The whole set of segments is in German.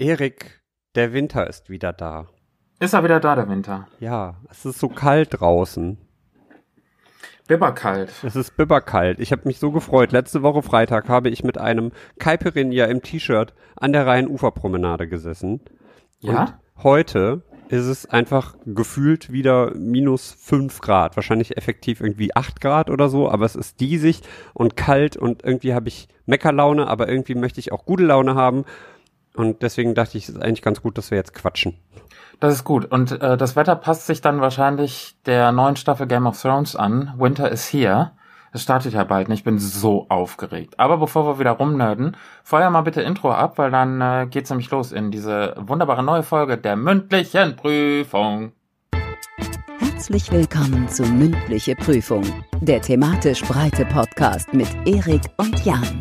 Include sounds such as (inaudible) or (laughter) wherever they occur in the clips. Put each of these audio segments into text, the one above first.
Erik, der Winter ist wieder da. Ist er wieder da, der Winter? Ja, es ist so kalt draußen. Bibberkalt. Es ist bibberkalt. Ich habe mich so gefreut. Letzte Woche Freitag habe ich mit einem Caipirinha im T-Shirt an der Rheinuferpromenade gesessen. Ja? Und heute ist es einfach gefühlt wieder minus fünf Grad. Wahrscheinlich effektiv irgendwie acht Grad oder so, aber es ist diesig und kalt und irgendwie habe ich Meckerlaune, aber irgendwie möchte ich auch gute Laune haben. Und deswegen dachte ich, es ist eigentlich ganz gut, dass wir jetzt quatschen. Das ist gut. Und äh, das Wetter passt sich dann wahrscheinlich der neuen Staffel Game of Thrones an. Winter is here. Es startet ja bald und ich bin so aufgeregt. Aber bevor wir wieder rumnörden, feuer mal bitte Intro ab, weil dann äh, geht's nämlich los in diese wunderbare neue Folge der mündlichen Prüfung. Herzlich willkommen zu Mündliche Prüfung, der thematisch breite Podcast mit Erik und Jan.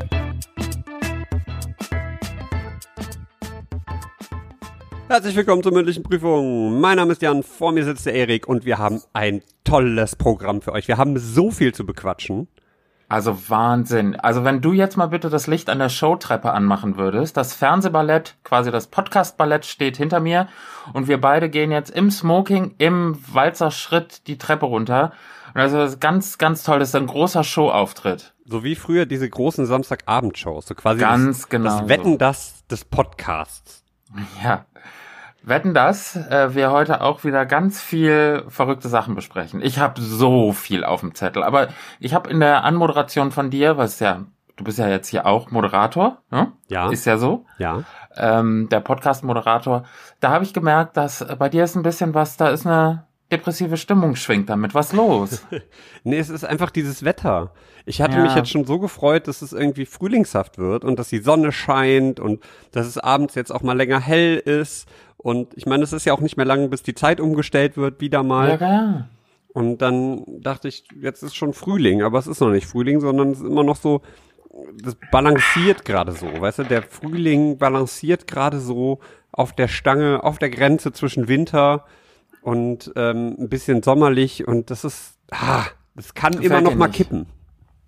Herzlich willkommen zur mündlichen Prüfung. Mein Name ist Jan, vor mir sitzt der Erik und wir haben ein tolles Programm für euch. Wir haben so viel zu bequatschen. Also Wahnsinn. Also wenn du jetzt mal bitte das Licht an der Showtreppe anmachen würdest, das Fernsehballett, quasi das Podcastballett steht hinter mir und wir beide gehen jetzt im Smoking, im Walzerschritt die Treppe runter. Und also das ist ganz, ganz toll. Das ist ein großer Showauftritt. So wie früher diese großen Samstagabendshows. So quasi Ganz das, genau das Wetten so. das des Podcasts. Ja. Wetten das, äh, wir heute auch wieder ganz viel verrückte Sachen besprechen. Ich habe so viel auf dem Zettel, aber ich habe in der Anmoderation von dir, was ja, du bist ja jetzt hier auch Moderator, ne? Ja. Ist ja so. Ja. ähm, der Podcast-Moderator, da habe ich gemerkt, dass äh, bei dir ist ein bisschen was, da ist eine depressive Stimmung schwingt damit. Was los? (laughs) Nee, es ist einfach dieses Wetter. Ich hatte Ja. mich jetzt schon so gefreut, dass es irgendwie frühlingshaft wird und dass die Sonne scheint und dass es abends jetzt auch mal länger hell ist. Und ich meine, es ist ja auch nicht mehr lange, bis die Zeit umgestellt wird, wieder mal. ja, ja. Und dann dachte ich, jetzt ist schon Frühling, aber es ist noch nicht Frühling, sondern es ist immer noch so, das balanciert gerade so, weißt du, der Frühling balanciert gerade so auf der Stange, auf der Grenze zwischen Winter und ähm, ein bisschen sommerlich und das ist, ah, das kann Gefällt immer noch mal nicht. kippen.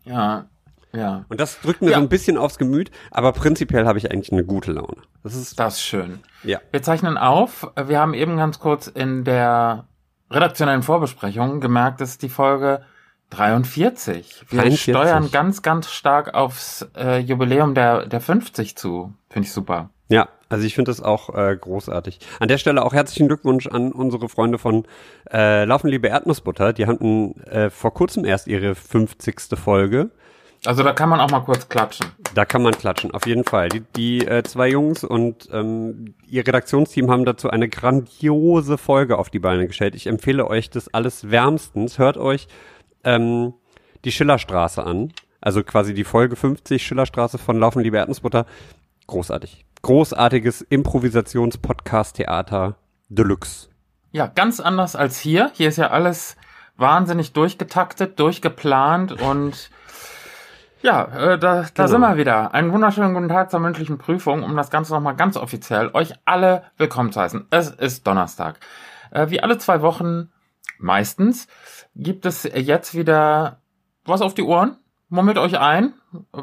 Ja, ja. Und das drückt mir Ja. so ein bisschen aufs Gemüt, aber prinzipiell habe ich eigentlich eine gute Laune. Das ist, Das ist schön. ja. Wir zeichnen auf. Wir haben eben ganz kurz in der redaktionellen Vorbesprechung gemerkt, das ist die Folge 43. Wir 43. steuern ganz, ganz stark aufs äh, Jubiläum der, der 50 zu. Finde ich super. Ja, also ich finde das auch äh, großartig. An der Stelle auch herzlichen Glückwunsch an unsere Freunde von äh, Laufen liebe Erdnussbutter. Die hatten äh, vor kurzem erst ihre 50. Folge. Also da kann man auch mal kurz klatschen. Da kann man klatschen, auf jeden Fall. Die, die äh, zwei Jungs und ähm, ihr Redaktionsteam haben dazu eine grandiose Folge auf die Beine gestellt. Ich empfehle euch das alles wärmstens. Hört euch ähm, die Schillerstraße an. Also quasi die Folge 50 Schillerstraße von Laufen liebe Erdnussbutter. Großartig. Großartiges Improvisations-Podcast-Theater Deluxe. Ja, ganz anders als hier. Hier ist ja alles wahnsinnig durchgetaktet, durchgeplant und ja, äh, da, da Genau. sind wir wieder. Einen wunderschönen guten Tag zur mündlichen Prüfung, um das Ganze nochmal ganz offiziell euch alle willkommen zu heißen. Es ist Donnerstag. Äh, wie alle zwei Wochen meistens gibt es jetzt wieder was auf die Ohren. Mummelt euch ein,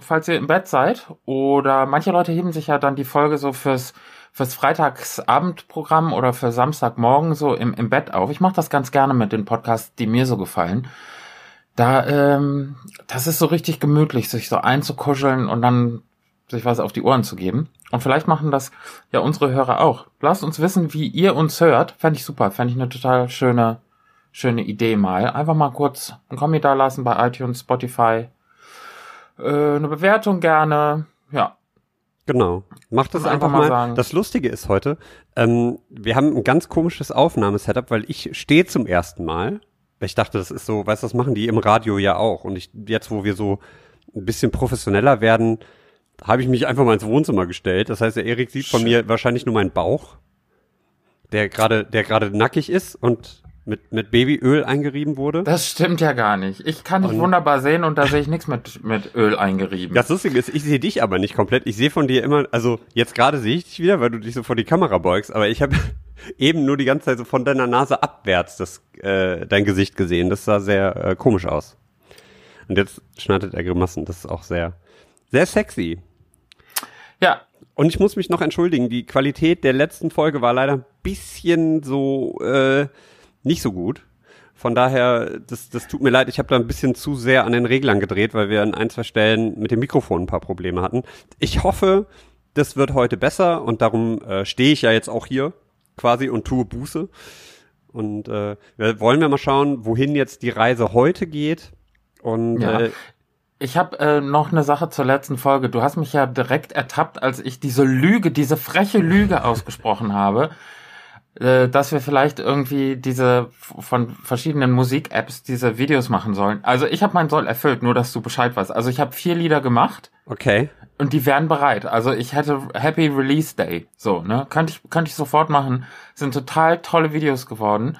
falls ihr im Bett seid. Oder manche Leute heben sich ja dann die Folge so fürs, fürs Freitagsabendprogramm oder für Samstagmorgen so im, im Bett auf. Ich mache das ganz gerne mit den Podcasts, die mir so gefallen. Da, ähm, das ist so richtig gemütlich, sich so einzukuscheln und dann sich was auf die Ohren zu geben. Und vielleicht machen das ja unsere Hörer auch. Lasst uns wissen, wie ihr uns hört. Fände ich super. Fände ich eine total schöne, schöne Idee mal. Einfach mal kurz einen Kommi da lassen bei iTunes, Spotify. Äh, eine Bewertung gerne. Ja. Genau. Macht das einfach, einfach mal. sagen. Das Lustige ist heute, ähm, wir haben ein ganz komisches Aufnahmesetup, weil ich stehe zum ersten Mal. Ich dachte, das ist so, weißt du, das machen die im Radio ja auch. Und ich, jetzt, wo wir so ein bisschen professioneller werden, habe ich mich einfach mal ins Wohnzimmer gestellt. Das heißt, der Erik sieht von mir wahrscheinlich nur meinen Bauch, der gerade, der gerade nackig ist und mit, mit Babyöl eingerieben wurde. Das stimmt ja gar nicht. Ich kann dich Und- wunderbar sehen und da sehe ich nichts mit, mit Öl eingerieben. Das Lustige ist, ich sehe dich aber nicht komplett. Ich sehe von dir immer, also jetzt gerade sehe ich dich wieder, weil du dich so vor die Kamera beugst, aber ich habe (laughs) eben nur die ganze Zeit so von deiner Nase abwärts das, äh, dein Gesicht gesehen. Das sah sehr äh, komisch aus. Und jetzt schneidet er Grimassen. Das ist auch sehr, sehr sexy. Ja, Und ich muss mich noch entschuldigen, die Qualität der letzten Folge war leider ein bisschen so äh, nicht so gut. Von daher, das, das tut mir leid, ich habe da ein bisschen zu sehr an den Reglern gedreht, weil wir an ein, zwei Stellen mit dem Mikrofon ein paar Probleme hatten. Ich hoffe, das wird heute besser und darum äh, stehe ich ja jetzt auch hier quasi und tue Buße. Und äh, wir wollen wir mal schauen, wohin jetzt die Reise heute geht. Und Ja. äh, Ich habe äh, noch eine Sache zur letzten Folge. Du hast mich ja direkt ertappt, als ich diese Lüge, diese freche Lüge ausgesprochen habe, äh, dass wir vielleicht irgendwie diese von verschiedenen Musik-Apps diese Videos machen sollen. Also ich habe meinen Soll erfüllt, nur dass du Bescheid weißt. Also ich habe vier Lieder gemacht okay. und die wären bereit. Also ich hätte Happy Release Day. So, ne? Könnte ich, könnte ich sofort machen. Sind total tolle Videos geworden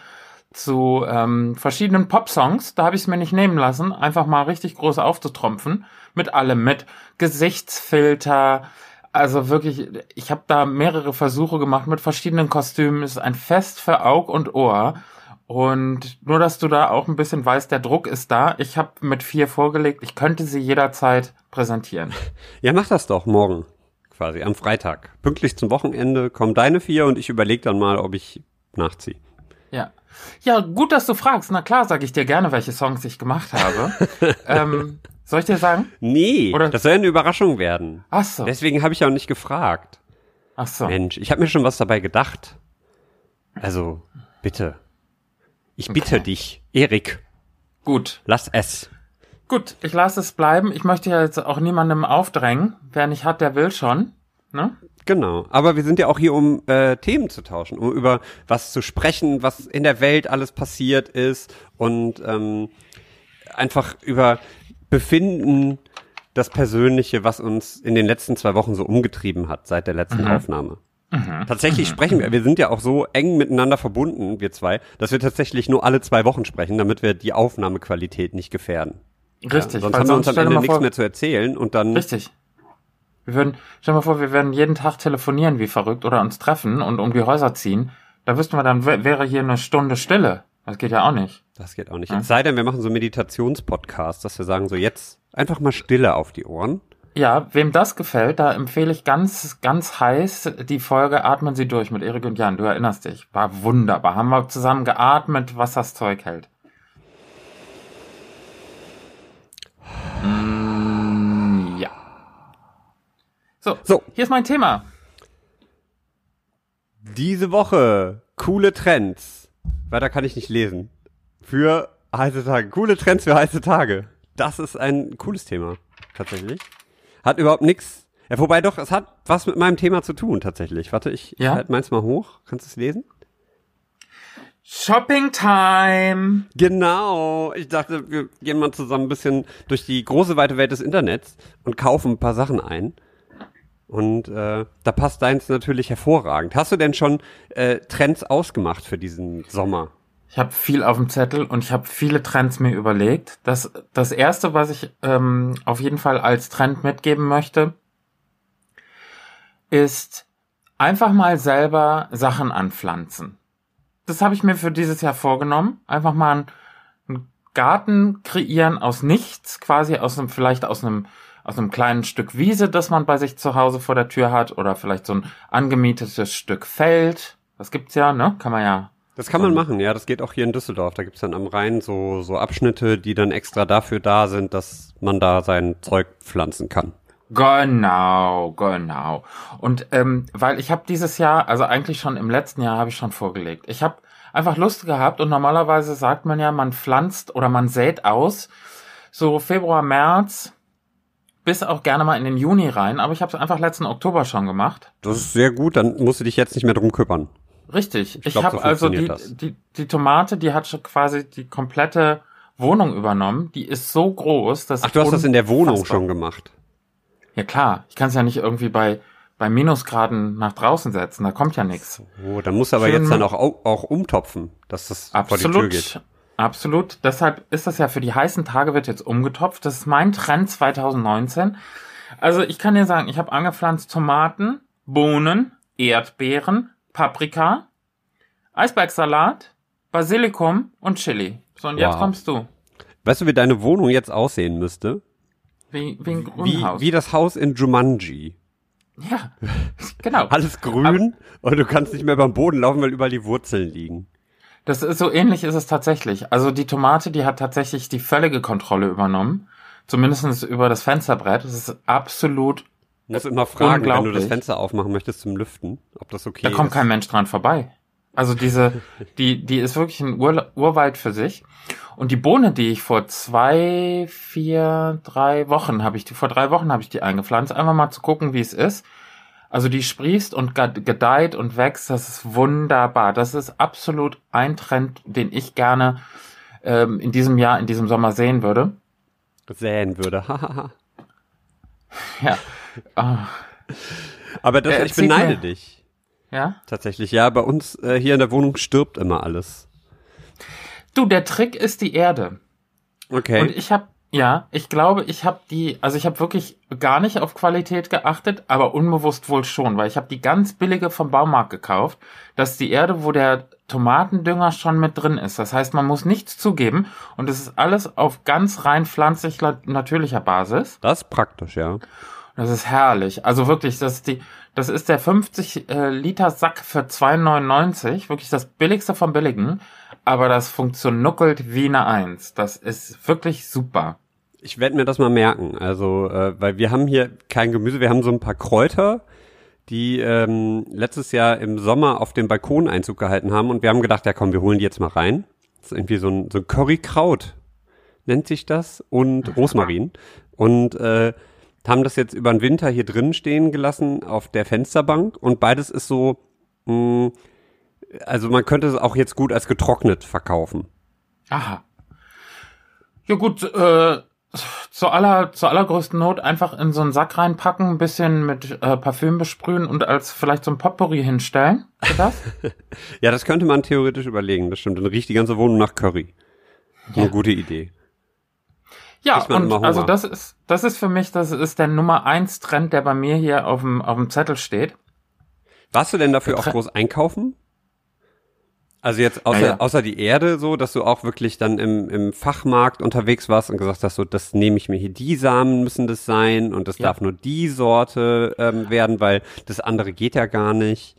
zu ähm, verschiedenen Pop-Songs. Da habe ich es mir nicht nehmen lassen, einfach mal richtig groß aufzutrumpfen. Mit allem, mit Gesichtsfilter. Also wirklich, ich habe da mehrere Versuche gemacht mit verschiedenen Kostümen. Es ist ein Fest für Aug und Ohr. Und nur, dass du da auch ein bisschen weißt, der Druck ist da. Ich habe mit vier vorgelegt. Ich könnte sie jederzeit präsentieren. (laughs) Ja, mach das doch morgen. Quasi am Freitag. Pünktlich zum Wochenende kommen deine vier und ich überlege dann mal, ob ich nachziehe. Ja. Ja, gut, dass du fragst. Na klar, sage ich dir gerne, welche Songs ich gemacht habe. (laughs) ähm, soll ich dir sagen? Nee, Oder- das soll ja eine Überraschung werden. Ach so. Deswegen habe ich ja auch nicht gefragt. Ach so. Mensch, ich habe mir schon was dabei gedacht. Also, bitte. Ich bitte Okay. dich, Erik, Gut. lass es. Gut, ich lasse es bleiben. Ich möchte ja jetzt auch niemandem aufdrängen. Wer nicht hat, der will schon. Ne? Genau. Aber wir sind ja auch hier, um äh, Themen zu tauschen, um über was zu sprechen, was in der Welt alles passiert ist und ähm, einfach über Befinden, das Persönliche, was uns in den letzten zwei Wochen so umgetrieben hat seit der letzten Aufnahme. Tatsächlich sprechen wir, wir sind ja auch so eng miteinander verbunden, wir zwei, dass wir tatsächlich nur alle zwei Wochen sprechen, damit wir die Aufnahmequalität nicht gefährden. Richtig. Sonst weil haben wir uns am Ende nichts vor- mehr zu erzählen und dann Richtig. Wir würden, stell dir mal vor, wir würden jeden Tag telefonieren wie verrückt oder uns treffen und um die Häuser ziehen. Da wüssten wir dann, wär- wäre hier eine Stunde Stille. Das geht ja auch nicht. Das geht auch nicht. Es sei denn, wir machen so Meditationspodcasts, dass wir sagen, so jetzt einfach mal Stille auf die Ohren. Ja, wem das gefällt, da empfehle ich ganz, ganz heiß die Folge Atmen Sie durch mit Erik und Jan. Du erinnerst dich. War wunderbar. Haben wir zusammen geatmet, was das Zeug hält. Mm, ja. So, So. hier ist mein Thema. Diese Woche coole Trends. Weiter kann ich nicht lesen. Für heiße Tage. Coole Trends für heiße Tage. Das ist ein cooles Thema. Tatsächlich. Hat überhaupt nichts. Ja, wobei doch, es hat was mit meinem Thema zu tun, tatsächlich. Warte, ich, Ja? ich halte meins mal hoch. Kannst du es lesen? Shopping Time. Genau. Ich dachte, wir gehen mal zusammen ein bisschen durch die große weite Welt des Internets und kaufen ein paar Sachen ein. Und äh, da passt deins natürlich hervorragend. Hast du denn schon äh, Trends ausgemacht für diesen Sommer? Ich habe viel auf dem Zettel und ich habe viele Trends mir überlegt. Das, das erste, was ich ähm, auf jeden Fall als Trend mitgeben möchte, ist einfach mal selber Sachen anpflanzen. Das habe ich mir für dieses Jahr vorgenommen. Einfach mal einen, einen Garten kreieren aus nichts, quasi aus einem, vielleicht aus einem, aus einem kleinen Stück Wiese, das man bei sich zu Hause vor der Tür hat, oder vielleicht so ein angemietetes Stück Feld. Das gibt's ja, ne? Kann man ja Das kann man machen, ja. Das geht auch hier in Düsseldorf. Da gibt's dann am Rhein so, so Abschnitte, die dann extra dafür da sind, dass man da sein Zeug pflanzen kann. Genau, genau. Und ähm, weil ich habe dieses Jahr, also eigentlich schon im letzten Jahr habe ich schon vorgelegt. Ich habe einfach Lust gehabt und normalerweise sagt man ja, man pflanzt oder man sät aus so Februar, März bis auch gerne mal in den Juni rein, aber ich habe es einfach letzten Oktober schon gemacht. Das ist sehr gut, dann musst du dich jetzt nicht mehr drum kümmern. Richtig. Ich, glaub, habe so also die, die die Tomate, die hat schon quasi die komplette Wohnung übernommen. Die ist so groß, dass Ach, du hast das in der Wohnung schon gemacht. Ja klar, ich kann es ja nicht irgendwie bei, bei Minusgraden nach draußen setzen, da kommt ja nichts. Oh, dann musst du aber Schön- jetzt dann auch, auch umtopfen, dass das vor die Tür geht. Absolut. Deshalb ist das ja für die heißen Tage wird jetzt umgetopft. Das ist mein Trend 2019. Also ich kann dir sagen, ich habe angepflanzt Tomaten, Bohnen, Erdbeeren, Paprika, Eisbergsalat, Basilikum und Chili. So, und jetzt Wow. kommst du. Weißt du, wie deine Wohnung jetzt aussehen müsste? Wie, wie ein Wie, Grünhaus. wie das Haus in Jumanji. Ja, (laughs) genau. Alles grün und du kannst nicht mehr beim Boden laufen, weil überall die Wurzeln liegen. Das ist so ähnlich ist es tatsächlich. Also die Tomate, die hat tatsächlich die völlige Kontrolle übernommen. Zumindest über das Fensterbrett. Das ist absolut. Du musst immer fragen, wenn du das. Fenster aufmachen möchtest zum Lüften, ob das okay Da kommt ist. kein Mensch dran vorbei. Also diese, (laughs) die, die ist wirklich ein Ur Urwald für sich. Und die Bohne, die ich vor zwei, vier, drei Wochen habe ich die, vor drei Wochen habe ich die eingepflanzt, einfach mal zu gucken, wie es ist. Also die sprießt und ge- gedeiht und wächst, das ist wunderbar. Das ist absolut ein Trend, den ich gerne ähm, in diesem Jahr, in diesem Sommer sehen würde. säen würde. (laughs) Ja. Ah, Aber das, Äh, ich beneide mir. dich. ja. Tatsächlich, ja, bei uns äh, hier in der Wohnung stirbt immer alles. Du, der Trick ist die Erde. Okay. Und ich habe, ja, ich glaube, ich habe die, also ich habe wirklich gar nicht auf Qualität geachtet, aber unbewusst wohl schon, weil ich habe die ganz billige vom Baumarkt gekauft. Das ist die Erde, wo der Tomatendünger schon mit drin ist. Das heißt, man muss nichts zugeben und es ist alles auf ganz rein pflanzlich natürlicher Basis. das ist praktisch, ja. Das ist herrlich. Also wirklich, das ist die, das ist der 50 äh, Liter Sack für 2,99. Wirklich das billigste vom billigen. Aber das funktioniert wie eine Eins. Das ist wirklich super. Ich werde mir das mal merken. Also, äh, weil wir haben hier kein Gemüse, wir haben so ein paar Kräuter, die ähm, letztes Jahr im Sommer auf dem Balkon Einzug gehalten haben und wir haben gedacht, ja komm, wir holen die jetzt mal rein. Das ist irgendwie so ein, so ein Currykraut, nennt sich das, und Rosmarin. Und äh, haben das jetzt über den Winter hier drin stehen gelassen auf der Fensterbank und beides ist so, mh, also man könnte es auch jetzt gut als getrocknet verkaufen. Aha. Ja gut, äh, zur, aller, zur allergrößten Not einfach in so einen Sack reinpacken, ein bisschen mit äh, Parfüm besprühen und als vielleicht so ein Potpourri hinstellen. Das? (laughs) Ja, das könnte man theoretisch überlegen, das stimmt. Dann riecht die ganze Wohnung nach Curry. Eine Ja. gute Idee. Ja, und also das ist, das ist für mich, das ist der Nummer eins Trend, der bei mir hier auf dem, auf dem Zettel steht. Warst du denn dafür auch groß einkaufen? Also jetzt außer, Ja, ja. außer die Erde so, dass du auch wirklich dann im, im Fachmarkt unterwegs warst und gesagt hast, so, das nehme ich mir hier, die Samen müssen das sein und das Ja. darf nur die Sorte ähm, werden, weil das andere geht ja gar nicht.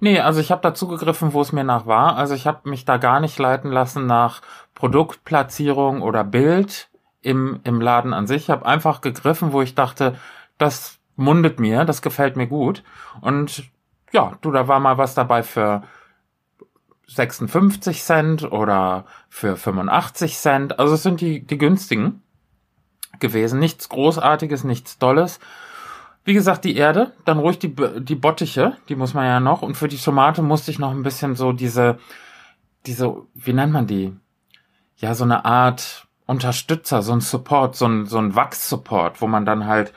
Nee, also ich habe da zugegriffen, wo es mir nach war. Also ich habe mich da gar nicht leiten lassen nach Produktplatzierung oder Bild im, im Laden an sich. Ich habe einfach gegriffen, wo ich dachte, das mundet mir, das gefällt mir gut. Und ja, du, da war mal was dabei für 56 Cent oder für 85 Cent. Also es sind die, die günstigen gewesen. Nichts Großartiges, nichts Dolles. Wie gesagt, die Erde, dann ruhig die, die Bottiche, die muss man ja noch. Und für die Tomate musste ich noch ein bisschen so diese, diese, wie nennt man die? Ja, so eine Art Unterstützer, so ein Support, so ein, so ein Wachssupport, wo man dann halt,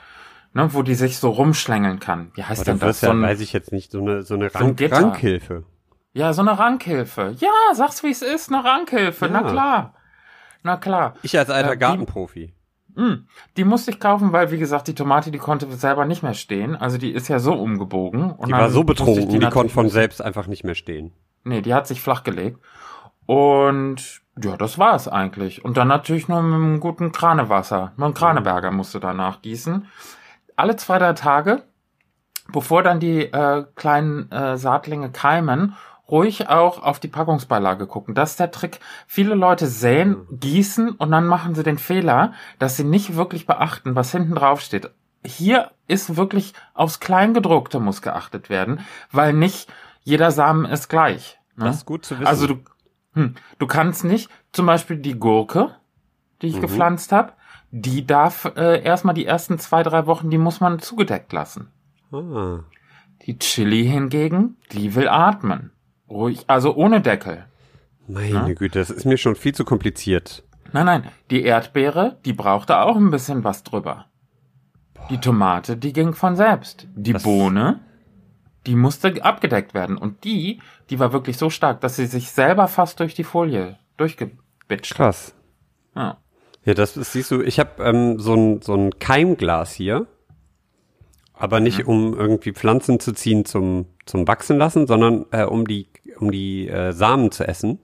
ne, wo die sich so rumschlängeln kann. Wie heißt Oder denn das? So ja, ein, weiß ich jetzt nicht, so eine, so eine so ein Rank. Rankhilfe. Ja, so eine Rankhilfe. Ja, sag's wie es ist, eine Rankhilfe. Na Ja. klar. Na klar. Ich als alter Äh, die- Gartenprofi. Mm, Die musste ich kaufen, weil, wie gesagt, die Tomate, die konnte selber nicht mehr stehen. Also die ist ja so umgebogen. Die war so betrunken, die, natürlich konnte von selbst einfach nicht mehr stehen. Nee, die hat sich flachgelegt. Und ja, das war es eigentlich. Und dann natürlich nur mit einem guten Kranewasser. Mit einem Kraneberger musste danach gießen. Alle zwei, drei Tage, bevor dann die äh, kleinen äh, Saatlinge keimen, ruhig auch auf die Packungsbeilage gucken. Das ist der Trick. Viele Leute säen, gießen und dann machen sie den Fehler, dass sie nicht wirklich beachten, was hinten drauf steht. Hier ist wirklich aufs Kleingedruckte muss geachtet werden, weil nicht jeder Samen ist gleich. ne? Das ist gut zu wissen. Also du, hm, du kannst nicht, zum Beispiel die Gurke, die ich Mhm. gepflanzt habe, die darf äh, erstmal die ersten zwei, drei Wochen, die muss man zugedeckt lassen. ah. Die Chili hingegen, die will atmen. Ruhig, also ohne Deckel. Meine Güte, das ist mir schon viel zu kompliziert. Nein, nein, die Erdbeere, die brauchte auch ein bisschen was drüber. Die Tomate, die ging von selbst. Die Das- Bohne, die musste abgedeckt werden. Und die, die war wirklich so stark, dass sie sich selber fast durch die Folie durchgebitscht hat. Krass. Ja. Ja, das ist, siehst du, ich habe ähm, so ein so ein Keimglas hier, aber nicht um irgendwie Pflanzen zu ziehen zum zum wachsen lassen, sondern äh, um die um die äh, Samen zu essen.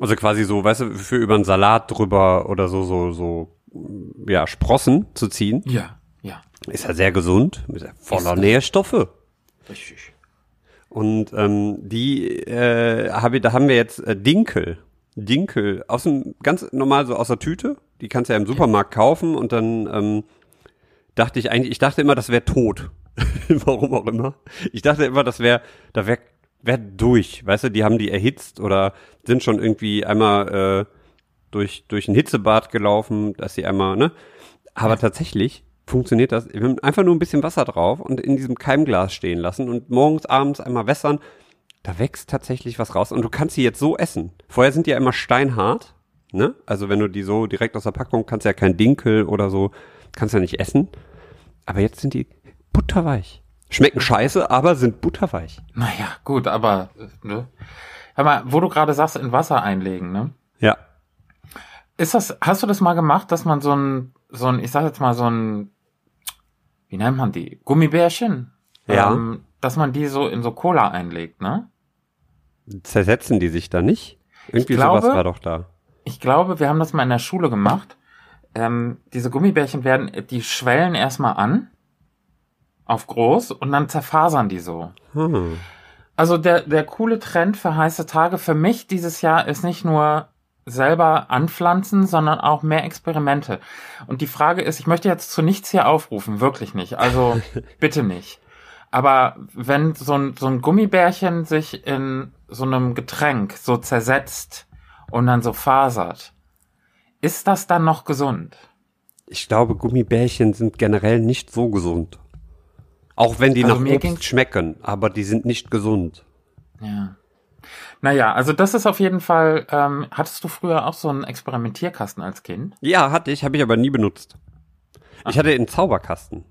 Also quasi so, weißt du, für über einen Salat drüber oder so so so ja Sprossen zu ziehen. Ja, Ja, Ist ja sehr gesund, ist ja voller Nährstoffe. richtig. Und ähm, die äh, hab ich, da haben wir jetzt äh, Dinkel. Dinkel aus dem ganz normal so aus der Tüte. Die kannst du ja im Supermarkt kaufen und dann ähm, dachte ich eigentlich, ich dachte immer, das wäre tot. (laughs) Warum auch immer. Ich dachte immer, das wäre, da wäre wär durch. Weißt du, die haben die erhitzt oder sind schon irgendwie einmal äh, durch durch ein Hitzebad gelaufen, dass sie einmal, ne? Aber tatsächlich funktioniert das. Wir haben einfach nur ein bisschen Wasser drauf und in diesem Keimglas stehen lassen und morgens, abends einmal wässern. Da wächst tatsächlich was raus und du kannst sie jetzt so essen. Vorher sind die ja immer steinhart, ne? Also wenn du die so direkt aus der Packung kannst du ja kein Dinkel oder so, kannst du ja nicht essen. Aber jetzt sind die butterweich. Schmecken scheiße, aber sind butterweich. Naja, gut, aber, äh, ne? Hör mal, wo du gerade sagst, in Wasser einlegen, ne? Ja. Ist das, hast du das mal gemacht, dass man so ein, so ein, ich sag jetzt mal so ein, wie nennt man die? Gummibärchen? Ja. Ähm, dass man die so in so Cola einlegt, ne? Zersetzen die sich da nicht? Irgendwie glaube- sowas war doch da. Ich glaube, wir haben das mal in der Schule gemacht. Ähm, diese Gummibärchen werden, die schwellen erstmal an. Auf groß und dann zerfasern die so. Hm. Also der, der coole Trend für heiße Tage für mich dieses Jahr ist nicht nur selber anpflanzen, sondern auch mehr Experimente. Und die Frage ist, ich möchte jetzt zu nichts hier aufrufen, wirklich nicht. Also (laughs) bitte nicht. Aber wenn so ein, so ein Gummibärchen sich in so einem Getränk so zersetzt und dann so fasert, ist das dann noch gesund? Ich glaube, Gummibärchen sind generell nicht so gesund. Auch wenn die Also nach Obst schmecken, aber die sind nicht gesund. Ja. Naja, also das ist auf jeden Fall, ähm, hattest du früher auch so einen Experimentierkasten als Kind? Ja, hatte ich, habe ich aber nie benutzt. Ich hatte einen Zauberkasten.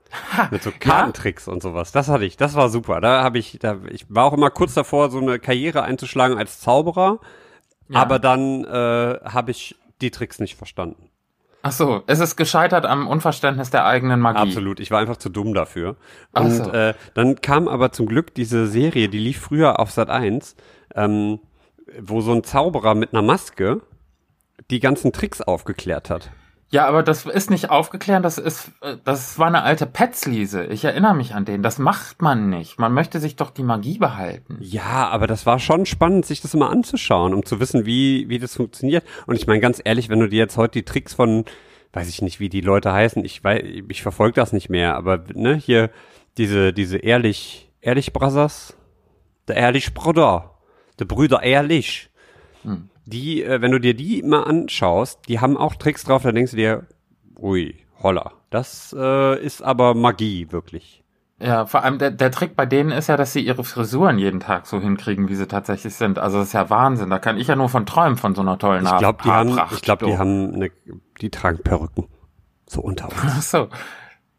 (laughs) Mit so Kartentricks und sowas. Das hatte ich, das war super. Da habe ich, da, ich war auch immer kurz davor, so eine Karriere einzuschlagen als Zauberer, Ja. aber dann äh, habe ich die Tricks nicht verstanden. Ach so, es ist gescheitert am Unverständnis der eigenen Magie. Absolut, ich war einfach zu dumm dafür. Und so. äh, dann kam aber zum Glück diese Serie, die lief früher auf Sat 1, ähm, wo so ein Zauberer mit einer Maske die ganzen Tricks aufgeklärt hat. Ja, aber das ist nicht aufgeklärt, das ist, äh, das war eine alte Petzliese. Ich erinnere mich an den. Das macht man nicht. Man möchte sich doch die Magie behalten. Ja, aber das war schon spannend, sich das immer anzuschauen, um zu wissen, wie, wie das funktioniert. Und ich meine, ganz ehrlich, wenn du dir jetzt heute die Tricks von, weiß ich nicht, wie die Leute heißen, ich weiß, ich verfolge das nicht mehr, aber ne, hier diese, diese Ehrlich, Ehrlich Brothers, der Ehrlich Bruder, der Brüder Ehrlich, die, äh, wenn du dir die mal anschaust, die haben auch Tricks drauf, da denkst du dir, ui, holla, das äh, ist aber Magie, wirklich. Ja, vor allem der, der Trick bei denen ist ja, dass sie ihre Frisuren jeden Tag so hinkriegen, wie sie tatsächlich sind. Also das ist ja Wahnsinn. Da kann ich ja nur von träumen von so einer tollen Ich glaube, die haben, Haarpracht. ich glaube, die haben eine, die tragen Perücken. So unter uns. Ach so.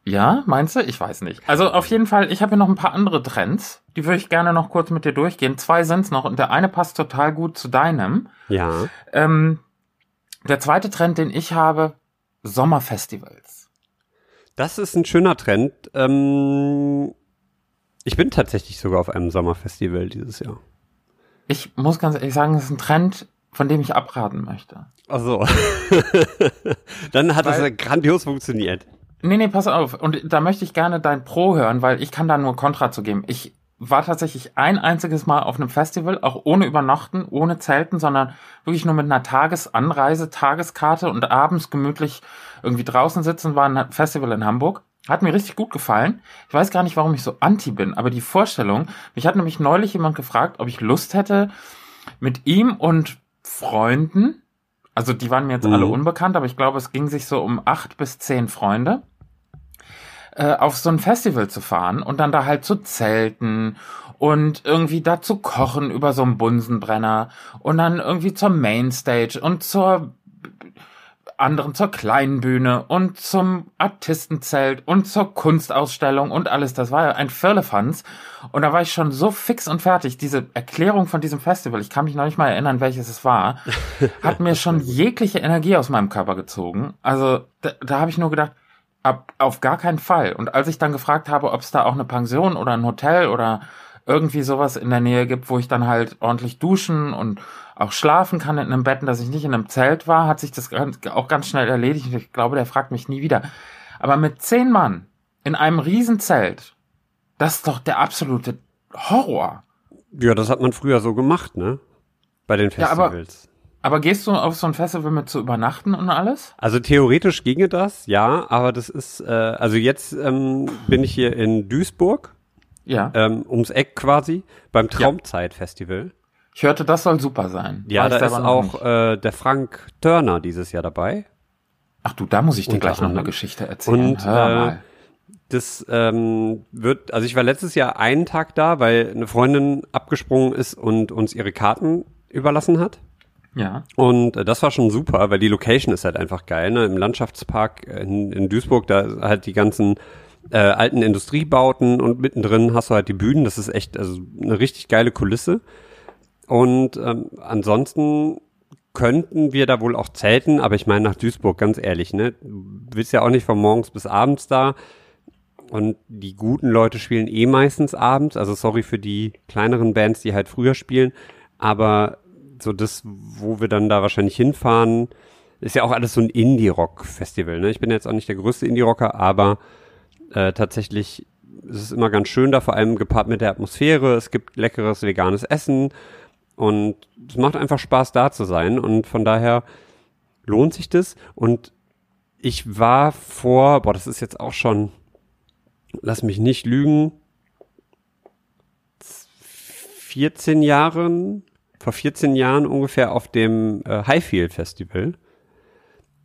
Ja, meinst du? Ich weiß nicht. Also auf jeden Fall, ich habe hier noch ein paar andere Trends. Die würde ich gerne noch kurz mit dir durchgehen. Zwei sind's noch und der eine passt total gut zu deinem. Ja. Ähm, der zweite Trend, den ich habe, Sommerfestivals. Das ist ein schöner Trend. Ähm, ich bin tatsächlich sogar auf einem Sommerfestival dieses Jahr. Ich muss ganz ehrlich sagen, das ist ein Trend, von dem ich abraten möchte. Ach so. (laughs) Dann hat das Weil- ja grandios funktioniert. Nee, nee, pass auf. Und da möchte ich gerne dein Pro hören, weil ich kann da nur Kontra zu geben. Ich war tatsächlich ein einziges Mal auf einem Festival, auch ohne Übernachten, ohne Zelten, sondern wirklich nur mit einer Tagesanreise, Tageskarte und abends gemütlich irgendwie draußen sitzen, war ein Festival in Hamburg. Hat mir richtig gut gefallen. Ich weiß gar nicht, warum ich so anti bin, aber die Vorstellung, mich hat nämlich neulich jemand gefragt, ob ich Lust hätte, mit ihm und Freunden, also die waren mir jetzt Mhm. alle unbekannt, aber ich glaube, es ging sich so um acht bis zehn Freunde, äh, auf so ein Festival zu fahren und dann da halt zu zelten und irgendwie da zu kochen über so einen Bunsenbrenner und dann irgendwie zur Mainstage und zur anderen zur kleinen Bühne und zum Artistenzelt und zur Kunstausstellung und alles. Das war ja ein Firlefanz. Und da war ich schon so fix und fertig. Diese Erklärung von diesem Festival, ich kann mich noch nicht mal erinnern, welches es war, (laughs) hat mir schon jegliche Energie aus meinem Körper gezogen. Also da, da habe ich nur gedacht, ab, auf gar keinen Fall. Und als ich dann gefragt habe, ob es da auch eine Pension oder ein Hotel oder irgendwie sowas in der Nähe gibt, wo ich dann halt ordentlich duschen und auch schlafen kann in einem Bett, dass ich nicht in einem Zelt war, hat sich das auch ganz schnell erledigt. Ich glaube, der fragt mich nie wieder. Aber mit zehn Mann in einem Riesenzelt, das ist doch der absolute Horror. Ja, das hat man früher so gemacht, ne? Bei den Ja, aber- Festivals. Aber gehst du auf so ein Festival mit zu übernachten und alles? Also theoretisch ginge das, ja, aber das ist, äh, also jetzt ähm, bin ich hier in Duisburg, Ja. ähm, ums Eck quasi, beim Traumzeit-Festival. Ich hörte, das soll super sein. Ja, da ist auch äh, der Frank Turner dieses Jahr dabei. Ach du, da muss ich dir gleich noch eine. Geschichte erzählen. Und, Hör äh. Das ähm, wird, also ich war letztes Jahr einen Tag da, weil eine Freundin abgesprungen ist und uns ihre Karten überlassen hat. Ja. Und äh, das war schon super, weil die Location ist halt einfach geil. Ne? Im Landschaftspark in, in Duisburg, da halt die ganzen äh, alten Industriebauten und mittendrin hast du halt die Bühnen. Das ist echt also eine richtig geile Kulisse. Und ähm, ansonsten könnten wir da wohl auch zelten, aber ich meine nach Duisburg, ganz ehrlich, ne? Du bist ja auch nicht von morgens bis abends da. Und die guten Leute spielen eh meistens abends. Also sorry für die kleineren Bands, die halt früher spielen. Aber so das, wo wir dann da wahrscheinlich hinfahren, ist ja auch alles so ein Indie-Rock-Festival. Ne? Ich bin jetzt auch nicht der größte Indie-Rocker, aber äh, tatsächlich ist es immer ganz schön da, vor allem gepaart mit der Atmosphäre. Es gibt leckeres veganes Essen und es macht einfach Spaß da zu sein und von daher lohnt sich das. Und ich war vor, boah, das ist jetzt auch schon, lass mich nicht lügen, 14 Jahren, vor 14 Jahren ungefähr auf dem äh, Highfield Festival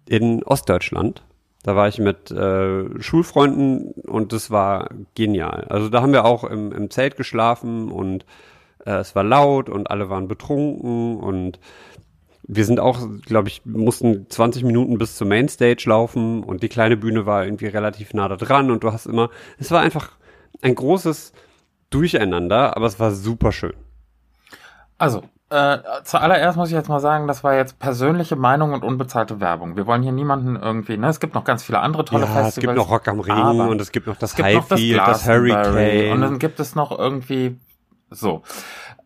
in Ostdeutschland. Da war ich mit äh, Schulfreunden und das war genial. Also da haben wir auch im, im Zelt geschlafen und äh, es war laut und alle waren betrunken und wir sind auch, glaube ich, mussten 20 Minuten bis zur Mainstage laufen und die kleine Bühne war irgendwie relativ nah da dran und du hast immer, es war einfach ein großes Durcheinander, aber es war super schön. Also, äh, zuallererst muss ich jetzt mal sagen, das war jetzt persönliche Meinung und unbezahlte Werbung. Wir wollen hier niemanden irgendwie, ne? Es gibt noch ganz viele andere tolle ja, Festivals. es gibt noch Rock am Ring und es gibt noch das das Highfield, das, Glastonbury Hurricane. Und dann gibt es noch irgendwie so.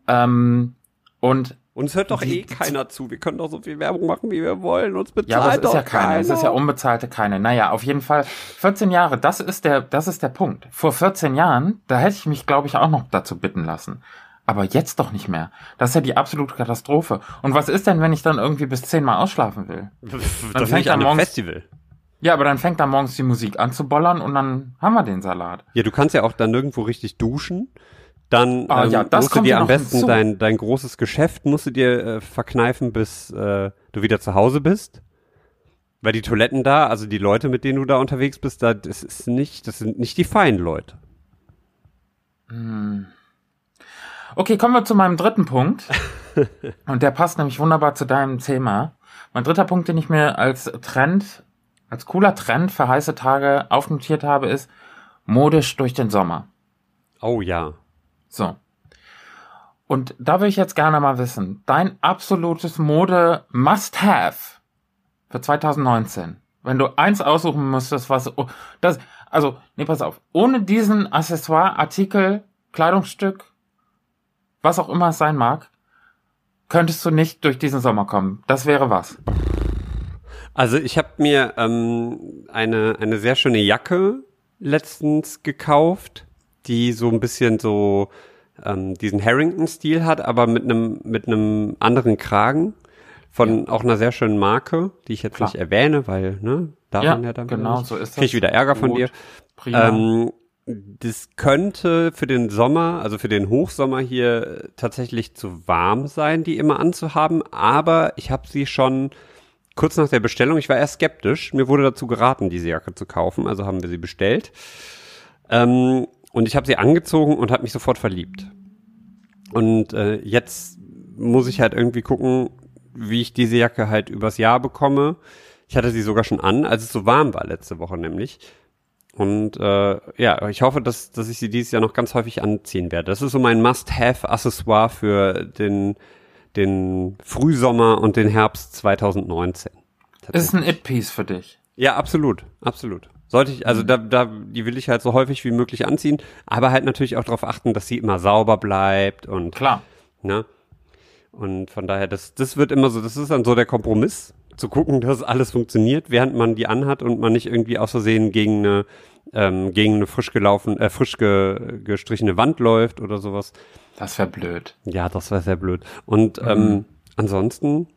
Ähm, und Und es hört doch eh keiner zu. Wir können doch so viel Werbung machen, wie wir wollen. Uns bezahlt ja, aber es ist doch ja keine, es ist ja keiner. unbezahlte keine. Naja, auf jeden Fall 14 Jahre, das ist der, das ist der Punkt. Vor 14 Jahren, da hätte ich mich, glaube ich, auch noch dazu bitten lassen. Aber jetzt doch nicht mehr. Das ist ja die absolute Katastrophe. Und was ist denn, wenn ich dann irgendwie bis 10 Mal ausschlafen will? (laughs) Das fängt an einem morgens- Festival. Ja, aber dann fängt da morgens die Musik an zu bollern und dann haben wir den Salat. Ja, du kannst ja auch dann nirgendwo richtig duschen. Dann Ah, ähm, ja, das musst du dir am besten hinzu. dein, dein großes Geschäft musst du dir äh, verkneifen, bis äh, du wieder zu Hause bist. Weil die Toiletten da, also die Leute, mit denen du da unterwegs bist, da, das ist nicht, das sind nicht die feinen Leute. Okay, kommen wir zu meinem dritten Punkt. (laughs) Und der passt nämlich wunderbar zu deinem Thema. Mein dritter Punkt, den ich mir als Trend, als cooler Trend für heiße Tage aufnotiert habe, ist modisch durch den Sommer. Oh ja. So. Und da will ich jetzt gerne mal wissen, dein absolutes Mode-Must-Have für 2019. Wenn du eins aussuchen müsstest, was, das, also, nee, pass auf. Ohne diesen Accessoire, Artikel, Kleidungsstück, was auch immer es sein mag, könntest du nicht durch diesen Sommer kommen. Das wäre was. Also ich habe mir ähm, eine, eine sehr schöne Jacke letztens gekauft, die so ein bisschen so ähm, diesen Harrington-Stil hat, aber mit einem mit einem anderen Kragen von auch einer sehr schönen Marke, die ich jetzt Klar. nicht erwähne, weil ne, darf Ja, man ja dann genau, nicht. so ist Krieg ich das. wieder Ärger von Gut. dir. Prima. Ähm, das könnte für den Sommer, also für den Hochsommer hier tatsächlich zu warm sein, die immer anzuhaben, aber ich habe sie schon kurz nach der Bestellung, ich war erst skeptisch, mir wurde dazu geraten, diese Jacke zu kaufen, also haben wir sie bestellt. Ähm, und ich habe sie angezogen und habe mich sofort verliebt. Und äh, jetzt muss ich halt irgendwie gucken, wie ich diese Jacke halt übers Jahr bekomme. Ich hatte sie sogar schon an, als es so warm war letzte Woche nämlich. Und äh, ja, ich hoffe, dass, dass ich sie dieses Jahr noch ganz häufig anziehen werde. Das ist so mein Must-Have-Accessoire für den, den Frühsommer und den Herbst 2019. ist ein It-Piece für dich. Ja, absolut, absolut. Sollte ich, also da, da, die will ich halt so häufig wie möglich anziehen, aber halt natürlich auch darauf achten, dass sie immer sauber bleibt und Klar. ne? Und von daher, das, das wird immer so, das ist dann so der Kompromiss. zu gucken, dass alles funktioniert, während man die anhat und man nicht irgendwie aus Versehen gegen eine, ähm, gegen eine frisch gelaufen, äh, frisch ge, gestrichene Wand läuft oder sowas. Das wäre blöd. Ja, das wäre sehr blöd. Und mhm. ähm, ansonsten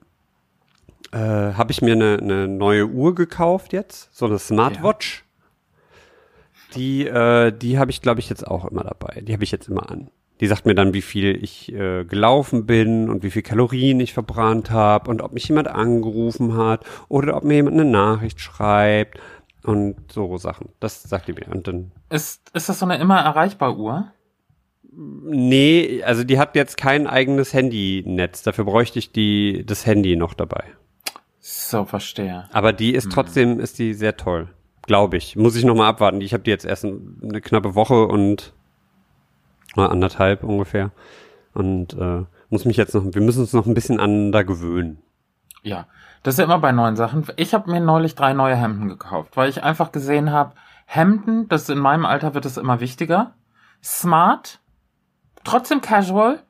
äh, habe ich mir eine, eine neue Uhr gekauft jetzt, so eine Smartwatch. Ja. Die, äh, die habe ich, glaube ich, jetzt auch immer dabei. Die habe ich jetzt immer an. Die sagt mir dann, wie viel ich äh, gelaufen bin und wie viel Kalorien ich verbrannt habe und ob mich jemand angerufen hat oder ob mir jemand eine Nachricht schreibt und so Sachen. Das sagt die mir. Und dann ist, ist das so eine immer erreichbar Uhr? Nee, also die hat jetzt kein eigenes Handynetz. Dafür bräuchte ich die, das Handy noch dabei. So, verstehe. Aber die ist hm. trotzdem, ist die sehr toll. Glaube ich. Muss ich noch mal abwarten. Ich habe die jetzt erst eine knappe Woche und oder anderthalb ungefähr. Und äh, muss mich jetzt noch, wir müssen uns noch ein bisschen aneinander gewöhnen. Ja, das ist ja immer bei neuen Sachen. Ich habe mir neulich drei neue Hemden gekauft, weil ich einfach gesehen habe, Hemden, das in meinem Alter wird es immer wichtiger. Smart, trotzdem casual,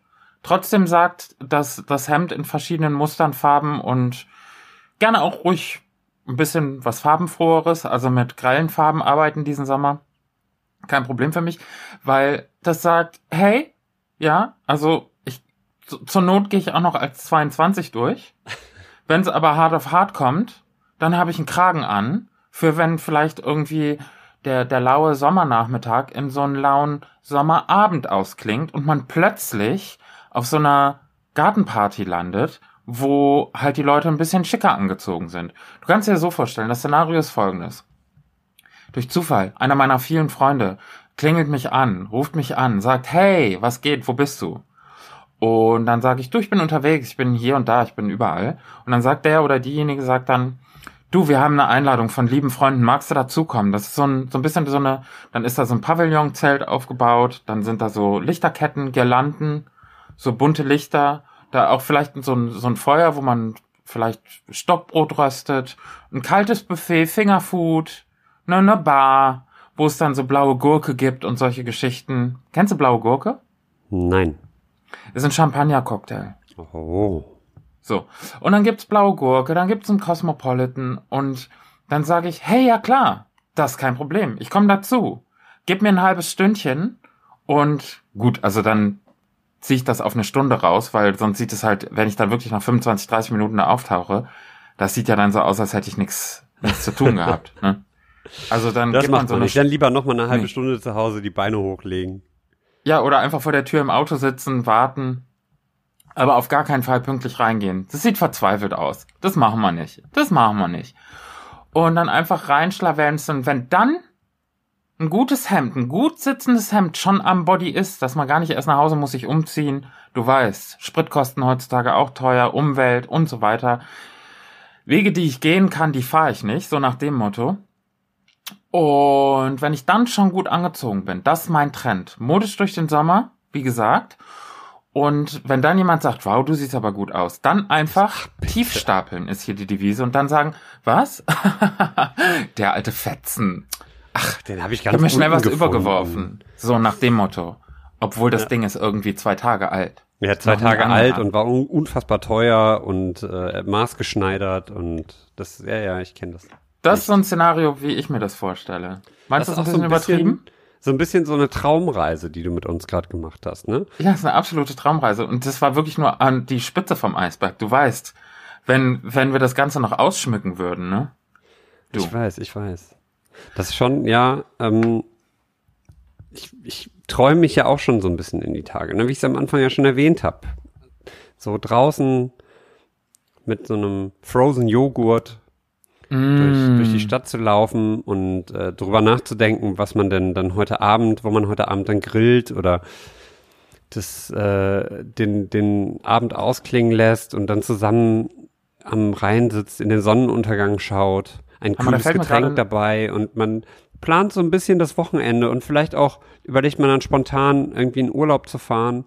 trotzdem sagt, dass das Hemd in verschiedenen Mustern, Farben und gerne auch ruhig ein bisschen was farbenfroheres, also mit grellen Farben arbeiten diesen Sommer kein Problem für mich, weil das sagt, hey, ja, also ich zur Not gehe ich auch noch als 22 durch. (laughs) Wenn es aber hart auf hart kommt, dann habe ich einen Kragen an, für wenn vielleicht irgendwie der, der laue Sommernachmittag in so einen lauen Sommerabend ausklingt und man plötzlich auf so einer Gartenparty landet, wo halt die Leute ein bisschen schicker angezogen sind. Du kannst dir so vorstellen, das Szenario ist folgendes. Durch Zufall, einer meiner vielen Freunde klingelt mich an, ruft mich an, sagt, hey, was geht, wo bist du? Und dann sage ich, du, ich bin unterwegs, ich bin hier und da, ich bin überall. Und dann sagt der oder diejenige sagt dann, du, wir haben eine Einladung von lieben Freunden, magst du dazukommen? Das ist so ein, so ein bisschen so eine, dann ist da so ein Pavillonzelt aufgebaut, dann sind da so Lichterketten, Girlanden, so bunte Lichter, da auch vielleicht so ein, so ein Feuer, wo man vielleicht Stockbrot röstet, ein kaltes Buffet, Fingerfood, ne, eine Bar, wo es dann so blaue Gurke gibt und solche Geschichten. Kennst du blaue Gurke? Nein. Ist ein Champagner-Cocktail. Oh. So. Und dann gibt's blaue Gurke, dann gibt's einen Cosmopolitan und dann sage ich, hey, ja klar, das ist kein Problem. Ich komme dazu. Gib mir ein halbes Stündchen und gut, also dann ziehe ich das auf eine Stunde raus, weil sonst sieht es halt, wenn ich dann wirklich nach 25, 30 Minuten da auftauche, das sieht ja dann so aus, als hätte ich nichts zu tun gehabt. (laughs) Ne? Also dann das macht man so man nicht. Dann lieber noch mal eine halbe nee. Stunde zu Hause die Beine hochlegen. Ja, oder einfach vor der Tür im Auto sitzen, warten. Aber auf gar keinen Fall pünktlich reingehen. Das sieht verzweifelt aus. Das machen wir nicht. Das machen wir nicht. Und dann einfach reinschlawenzen. Wenn dann ein gutes Hemd, ein gut sitzendes Hemd schon am Body ist, dass man gar nicht erst nach Hause muss sich umziehen. Du weißt, Spritkosten heutzutage auch teuer, Umwelt und so weiter. Wege, die ich gehen kann, die fahre ich nicht, so nach dem Motto. Und wenn ich dann schon gut angezogen bin, das ist mein Trend. Modisch durch den Sommer, wie gesagt. Und wenn dann jemand sagt, wow, du siehst aber gut aus, dann einfach Ach, tief stapeln ist hier die Devise und dann sagen, was? (laughs) Der alte Fetzen. Ach, den habe ich ganz Ich hab mir schnell was gefunden. übergeworfen. So nach dem Motto. Obwohl das ja. Ding ist irgendwie zwei Tage alt. Ja, zwei Noch Tage alt und war un unfassbar teuer und äh, maßgeschneidert und das, ja, ja, ich kenne das. Das ist so ein Szenario, wie ich mir das vorstelle. Meinst du das, das ein bisschen, so ein übertrieben? so ein bisschen so eine Traumreise, die du mit uns gerade gemacht hast, ne? Ja, es ist eine absolute Traumreise. Und das war wirklich nur an die Spitze vom Eisberg. Du weißt, wenn, wenn wir das Ganze noch ausschmücken würden, ne? Du. Ich weiß, ich weiß. Das ist schon, ja, ähm, ich, ich träume mich ja auch schon so ein bisschen in die Tage, ne? wie ich es am Anfang ja schon erwähnt habe. So draußen mit so einem Frozen Joghurt mm. durch, durch die Stadt zu laufen und äh, drüber nachzudenken, was man denn dann heute Abend, wo man heute Abend dann grillt oder das, äh, den, den Abend ausklingen lässt und dann zusammen am Rhein sitzt, in den Sonnenuntergang schaut, ein Aber kühles Getränk dabei und man plant so ein bisschen das Wochenende und vielleicht auch überlegt man dann spontan irgendwie in Urlaub zu fahren,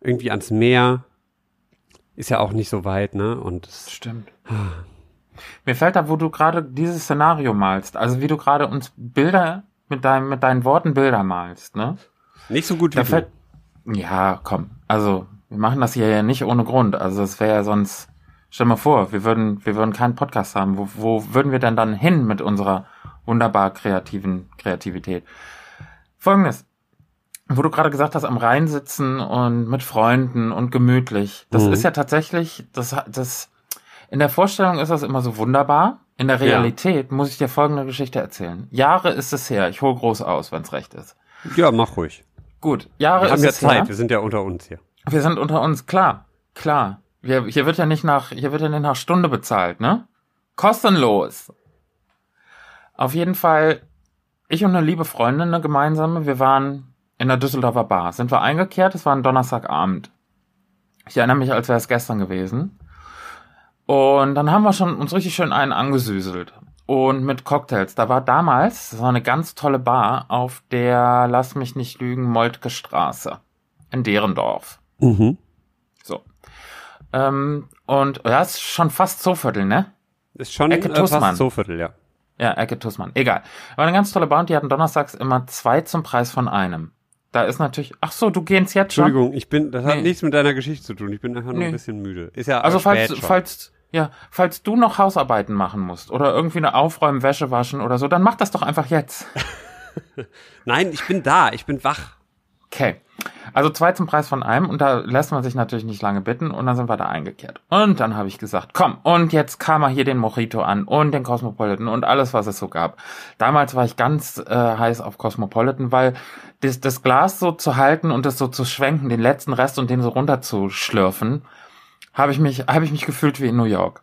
irgendwie ans Meer. Ist ja auch nicht so weit, ne? Und das stimmt. Ah. Mir fällt da, wo du gerade dieses Szenario malst, also wie du gerade uns Bilder mit deinem, mit deinen Worten Bilder malst, ne? Nicht so gut wie da fällt, Ja, komm. Also, wir machen das hier ja nicht ohne Grund. Also, es wäre ja sonst Stell mal vor, wir würden, wir würden keinen Podcast haben. Wo, wo würden wir denn dann hin mit unserer wunderbar kreativen Kreativität? Folgendes. Wo du gerade gesagt hast, am Rhein sitzen und mit Freunden und gemütlich. Das Mhm. ist ja tatsächlich, das, das, in der Vorstellung ist das immer so wunderbar. In der Ja. Realität muss ich dir folgende Geschichte erzählen. Jahre ist es her. Ich hole groß aus, wenn es recht ist. Ja, mach ruhig. Gut, Jahre Wir ist haben ja es Zeit, her. wir sind ja unter uns hier. Wir sind unter uns, klar, klar. Wir, hier wird ja nicht nach, hier wird ja nicht nach Stunde bezahlt, ne? Kostenlos. Auf jeden Fall, ich und eine liebe Freundin, eine gemeinsame, wir waren in der Düsseldorfer Bar. Sind wir eingekehrt, es war ein Donnerstagabend. Ich erinnere mich, als wäre es gestern gewesen. Und dann haben wir schon uns richtig schön einen angesüßelt. Und mit Cocktails. Da war damals, das war eine ganz tolle Bar auf der, lass mich nicht lügen, Moltke Straße. In Derendorf. Mhm. Ähm, und ja, ist schon fast Zooviertel, ne? Ist schon Ecke äh, Tussmann. fast so Viertel, ja. Ja, Ecke Tussmann. Egal. War eine ganz tolle Bar und die hatten donnerstags immer zwei zum Preis von einem. Da ist natürlich, ach so, du gehst jetzt schon. Entschuldigung, ich bin, das hat Nee. nichts mit deiner Geschichte zu tun. Ich bin einfach nur Nee. ein bisschen müde. Ist ja Also falls, schon. falls, ja, falls du noch Hausarbeiten machen musst oder irgendwie eine Aufräumen, Wäsche waschen oder so, dann mach das doch einfach jetzt. (laughs) Nein, ich bin da, ich bin wach. Okay. Also zwei zum Preis von einem und da lässt man sich natürlich nicht lange bitten und dann sind wir da eingekehrt. Und dann habe ich gesagt, komm, und jetzt kam er hier den Mojito an und den Cosmopolitan und alles, was es so gab. Damals war ich ganz äh, heiß auf Cosmopolitan, weil das, das Glas so zu halten und das so zu schwenken, den letzten Rest und den so runterzuschlürfen, habe ich mich, habe ich mich gefühlt wie in New York.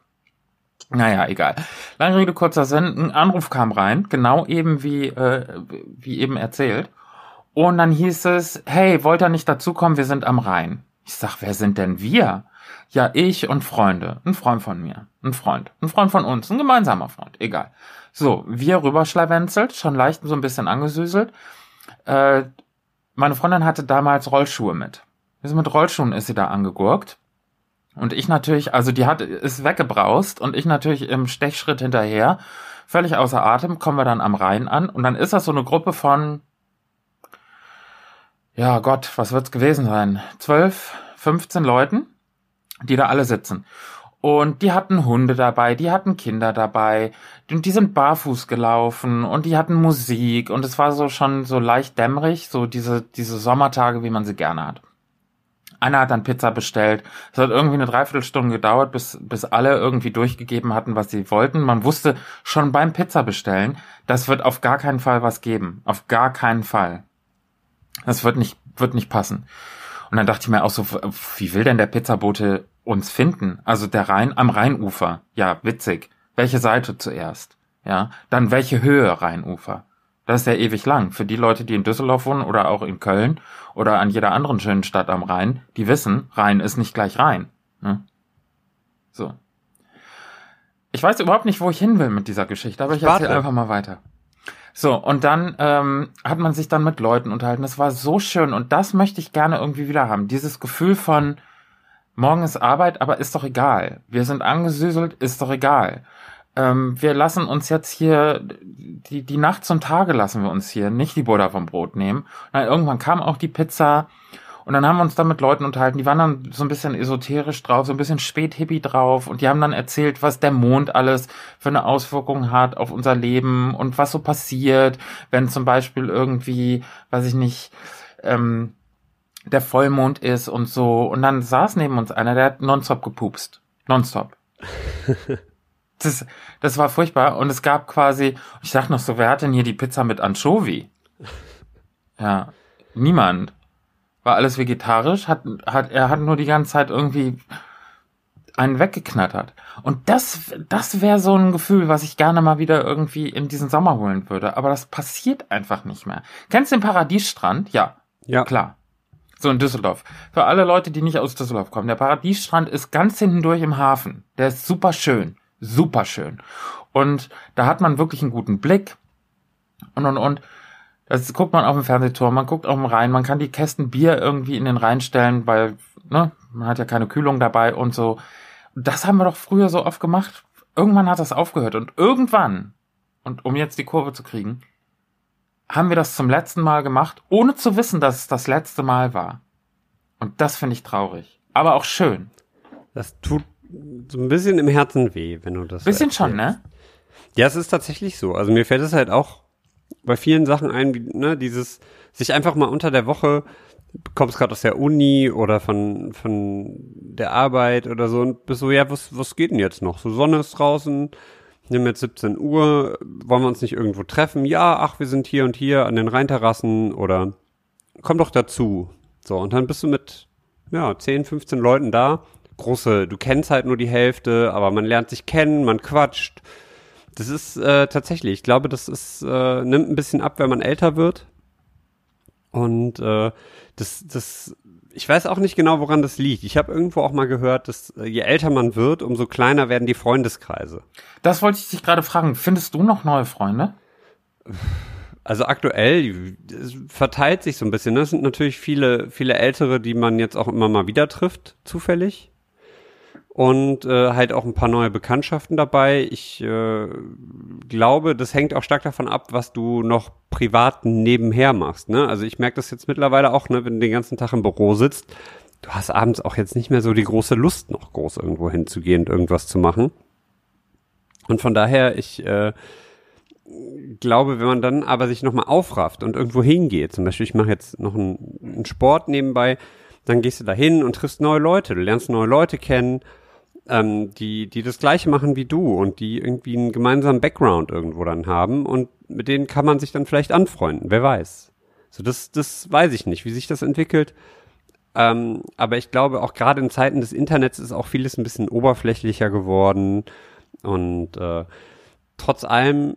Naja, egal. Lange Rede, kurzer Sinn. Ein Anruf kam rein, genau eben wie, äh, wie eben erzählt. Und dann hieß es, hey, wollt ihr nicht dazukommen? Wir sind am Rhein. Ich sag, wer sind denn wir? Ja, ich und Freunde. Ein Freund von mir. Ein Freund. Ein Freund von uns. Ein gemeinsamer Freund. Egal. So, wir rüberschlawenzelt, schon leicht so ein bisschen angesüßelt. Äh, meine Freundin hatte damals Rollschuhe mit. Sind mit Rollschuhen ist sie da angegurkt. Und ich natürlich, also die hat, ist weggebraust und ich natürlich im Stechschritt hinterher, völlig außer Atem, kommen wir dann am Rhein an und dann ist das so eine Gruppe von, ja Gott, was wird's gewesen sein? 12, 15 Leuten, die da alle sitzen. Und die hatten Hunde dabei, die hatten Kinder dabei, und die sind barfuß gelaufen und die hatten Musik und es war so schon so leicht dämmerig, so diese, diese Sommertage, wie man sie gerne hat. Einer hat dann Pizza bestellt. Es hat irgendwie eine Dreiviertelstunde gedauert, bis, bis alle irgendwie durchgegeben hatten, was sie wollten. Man wusste schon beim Pizza bestellen, das wird auf gar keinen Fall was geben. Auf gar keinen Fall. Das wird nicht, wird nicht passen. Und dann dachte ich mir auch so, wie will denn der Pizzabote uns finden? Also der Rhein am Rheinufer. Ja, witzig. Welche Seite zuerst? Ja, dann welche Höhe Rheinufer? Das ist ja ewig lang. Für die Leute, die in Düsseldorf wohnen oder auch in Köln oder an jeder anderen schönen Stadt am Rhein, die wissen, Rhein ist nicht gleich Rhein. Ne? So. Ich weiß überhaupt nicht, wo ich hin will mit dieser Geschichte, aber ich Warte. erzähle einfach mal weiter. So, und dann ähm, hat man sich dann mit Leuten unterhalten. Das war so schön und das möchte ich gerne irgendwie wieder haben. Dieses Gefühl von, morgen ist Arbeit, aber ist doch egal. Wir sind angesüßelt, ist doch egal. Ähm, wir lassen uns jetzt hier, die, die Nacht zum Tage lassen wir uns hier, nicht die Butter vom Brot nehmen. Dann irgendwann kam auch die Pizza und dann haben wir uns dann mit Leuten unterhalten, die waren dann so ein bisschen esoterisch drauf, so ein bisschen späthippie drauf und die haben dann erzählt, was der Mond alles für eine Auswirkung hat auf unser Leben und was so passiert, wenn zum Beispiel irgendwie, weiß ich nicht, ähm, der Vollmond ist und so. Und dann saß neben uns einer, der hat nonstop gepupst. Nonstop. (laughs) das, das war furchtbar. Und es gab quasi, ich dachte noch so, wer hat denn hier die Pizza mit Anchovy? (laughs) Ja, niemand. War alles vegetarisch, hat, hat, er hat nur die ganze Zeit irgendwie einen weggeknattert. Und das, das wäre so ein Gefühl, was ich gerne mal wieder irgendwie in diesen Sommer holen würde. Aber das passiert einfach nicht mehr. Kennst du den Paradiesstrand? Ja, Ja. klar. So in Düsseldorf. Für alle Leute, die nicht aus Düsseldorf kommen. Der Paradiesstrand ist ganz hinten durch im Hafen. Der ist super schön. Super schön. Und da hat man wirklich einen guten Blick. Und, und, und. Das guckt man auf dem Fernsehturm, man guckt auf den Rhein, man kann die Kästen Bier irgendwie in den Rhein stellen, weil, ne, man hat ja keine Kühlung dabei und so. Das haben wir doch früher so oft gemacht. Irgendwann hat das aufgehört und irgendwann, und um jetzt die Kurve zu kriegen, haben wir das zum letzten Mal gemacht, ohne zu wissen, dass es das letzte Mal war. Und das finde ich traurig. Aber auch schön. Das tut so ein bisschen im Herzen weh, wenn du das. Bisschen schon, ne? Ja, es ist tatsächlich so. Also mir fällt es halt auch bei vielen Sachen ein, ne, dieses, sich einfach mal unter der Woche, kommst gerade aus der Uni oder von, von der Arbeit oder so und bist so, ja, was, was geht denn jetzt noch? So Sonne ist draußen, nehmen jetzt 17 Uhr, wollen wir uns nicht irgendwo treffen? Ja, ach, wir sind hier und hier an den Rheinterrassen oder komm doch dazu. So, und dann bist du mit, ja, 10, 15 Leuten da. Große, du kennst halt nur die Hälfte, aber man lernt sich kennen, man quatscht. Das ist äh, tatsächlich, ich glaube, das ist, äh, nimmt ein bisschen ab, wenn man älter wird. Und äh, das, das, ich weiß auch nicht genau, woran das liegt. Ich habe irgendwo auch mal gehört, dass äh, je älter man wird, umso kleiner werden die Freundeskreise. Das wollte ich dich gerade fragen. Findest du noch neue Freunde? Also aktuell verteilt sich so ein bisschen. Das sind natürlich viele, viele Ältere, die man jetzt auch immer mal wieder trifft, zufällig. Und äh, halt auch ein paar neue Bekanntschaften dabei. Ich äh, glaube, das hängt auch stark davon ab, was du noch privat nebenher machst. Ne? Also ich merke das jetzt mittlerweile auch, ne, wenn du den ganzen Tag im Büro sitzt, du hast abends auch jetzt nicht mehr so die große Lust, noch groß irgendwo hinzugehen und irgendwas zu machen. Und von daher, ich äh, glaube, wenn man dann aber sich nochmal aufrafft und irgendwo hingeht, zum Beispiel, ich mache jetzt noch einen, einen Sport nebenbei, dann gehst du da hin und triffst neue Leute, du lernst neue Leute kennen, ähm, die, die das gleiche machen wie du und die irgendwie einen gemeinsamen Background irgendwo dann haben und mit denen kann man sich dann vielleicht anfreunden, wer weiß. So, das, das weiß ich nicht, wie sich das entwickelt. Ähm, aber ich glaube, auch gerade in Zeiten des Internets ist auch vieles ein bisschen oberflächlicher geworden und äh, trotz allem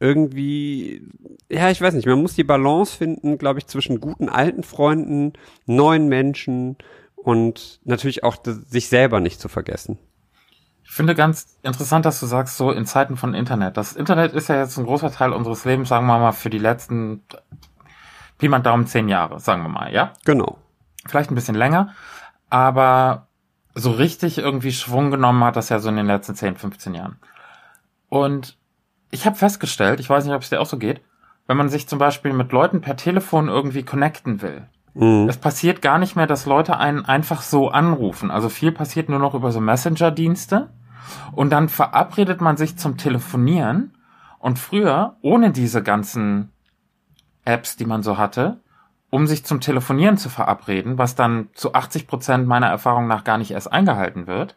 irgendwie, ja, ich weiß nicht, man muss die Balance finden, glaube ich, zwischen guten alten Freunden, neuen Menschen und natürlich auch sich selber nicht zu vergessen. Ich finde ganz interessant, dass du sagst, so in Zeiten von Internet. Das Internet ist ja jetzt ein großer Teil unseres Lebens, sagen wir mal, für die letzten Pi mal Daumen zehn Jahre, sagen wir mal, ja? Genau. Vielleicht ein bisschen länger, aber so richtig irgendwie Schwung genommen hat das ja so in den letzten 10, 15 Jahren. Und ich habe festgestellt, ich weiß nicht, ob es dir auch so geht, wenn man sich zum Beispiel mit Leuten per Telefon irgendwie connecten will. Mhm. Es passiert gar nicht mehr, dass Leute einen einfach so anrufen. Also viel passiert nur noch über so Messenger-Dienste. Und dann verabredet man sich zum Telefonieren. Und früher, ohne diese ganzen Apps, die man so hatte, um sich zum Telefonieren zu verabreden, was dann zu 80 Prozent meiner Erfahrung nach gar nicht erst eingehalten wird.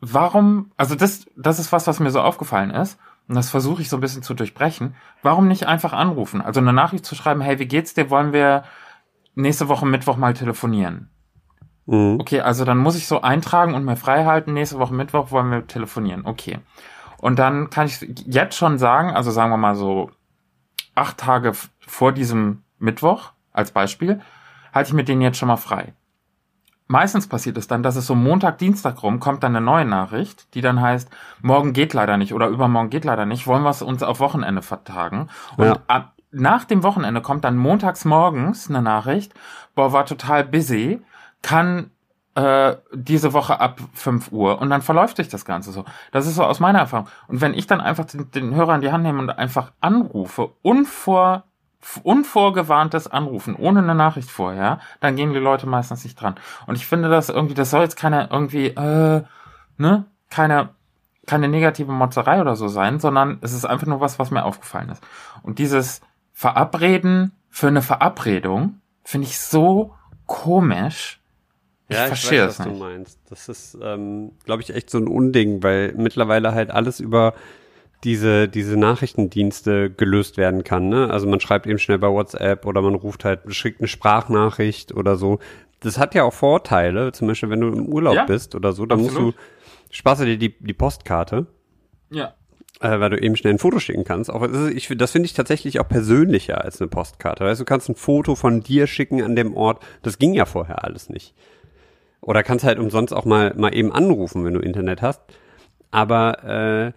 Warum, also das, das ist was, was mir so aufgefallen ist und das versuche ich so ein bisschen zu durchbrechen, warum nicht einfach anrufen? Also eine Nachricht zu schreiben, hey, wie geht's dir? Wollen wir nächste Woche Mittwoch mal telefonieren? Mhm. Okay, also dann muss ich so eintragen und mir frei halten, nächste Woche Mittwoch wollen wir telefonieren. Okay. Und dann kann ich jetzt schon sagen, also sagen wir mal so acht Tage vor diesem Mittwoch als Beispiel, halte ich mir den jetzt schon mal frei meistens passiert es dann, dass es so Montag, Dienstag rum kommt dann eine neue Nachricht, die dann heißt, morgen geht leider nicht oder übermorgen geht leider nicht, wollen wir es uns auf Wochenende vertagen. Und ja. ab, nach dem Wochenende kommt dann montags morgens eine Nachricht, boah, war total busy, kann äh, diese Woche ab 5 Uhr und dann verläuft sich das Ganze so. Das ist so aus meiner Erfahrung. Und wenn ich dann einfach den, den Hörer in die Hand nehme und einfach anrufe, unvor unvorgewarntes Anrufen ohne eine Nachricht vorher, dann gehen die Leute meistens nicht dran. Und ich finde das irgendwie, das soll jetzt keine irgendwie, äh, ne, keine, keine negative Motzerei oder so sein, sondern es ist einfach nur was, was mir aufgefallen ist. Und dieses Verabreden für eine Verabredung finde ich so komisch. Ich ja, verstehe es nicht. was du meinst. Das ist, ähm, glaube ich, echt so ein Unding, weil mittlerweile halt alles über diese, diese Nachrichtendienste gelöst werden kann. Ne? Also man schreibt eben schnell bei WhatsApp oder man ruft halt, schickt eine Sprachnachricht oder so. Das hat ja auch Vorteile, zum Beispiel wenn du im Urlaub ja, bist oder so, dann absolut. musst du, sparst du dir die, die Postkarte. Ja. Äh, weil du eben schnell ein Foto schicken kannst. Auch, das, das finde ich tatsächlich auch persönlicher als eine Postkarte. Weißt du, kannst ein Foto von dir schicken an dem Ort. Das ging ja vorher alles nicht. Oder kannst halt umsonst auch mal, mal eben anrufen, wenn du Internet hast. Aber äh,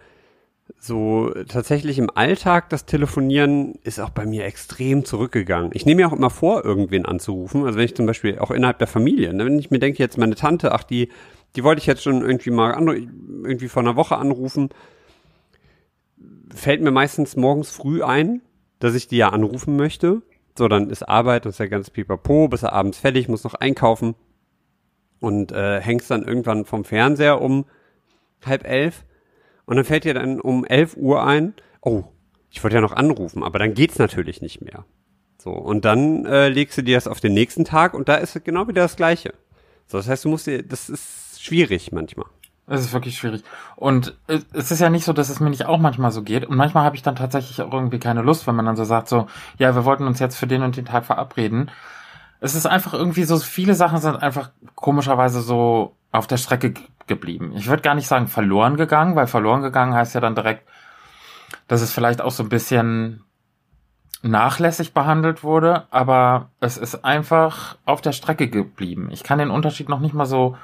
so tatsächlich im Alltag das Telefonieren ist auch bei mir extrem zurückgegangen. Ich nehme mir auch immer vor, irgendwen anzurufen. Also wenn ich zum Beispiel auch innerhalb der Familie, ne, wenn ich mir denke, jetzt meine Tante, ach, die, die wollte ich jetzt schon irgendwie mal an, irgendwie vor einer Woche anrufen, fällt mir meistens morgens früh ein, dass ich die ja anrufen möchte. So, dann ist Arbeit, das ist ja ganz pipapo, bis er abends fertig, muss noch einkaufen. und äh, hängst dann irgendwann vom Fernseher um halb elf und dann fällt dir dann um elf Uhr ein, oh, ich wollte ja noch anrufen, aber dann geht's natürlich nicht mehr. So, und dann äh, legst du dir das auf den nächsten Tag und da ist es genau wieder das Gleiche. So, das heißt, du musst dir, das ist schwierig manchmal. Es ist wirklich schwierig. Und es ist ja nicht so, dass es mir nicht auch manchmal so geht. Und manchmal habe ich dann tatsächlich auch irgendwie keine Lust, wenn man dann so sagt, so, ja, wir wollten uns jetzt für den und den Tag verabreden. Es ist einfach irgendwie so, viele Sachen sind einfach komischerweise so auf der Strecke geblieben. Ich würde gar nicht sagen verloren gegangen, weil verloren gegangen heißt ja dann direkt, dass es vielleicht auch so ein bisschen nachlässig behandelt wurde, aber es ist einfach auf der Strecke geblieben. Ich kann den Unterschied noch nicht mal so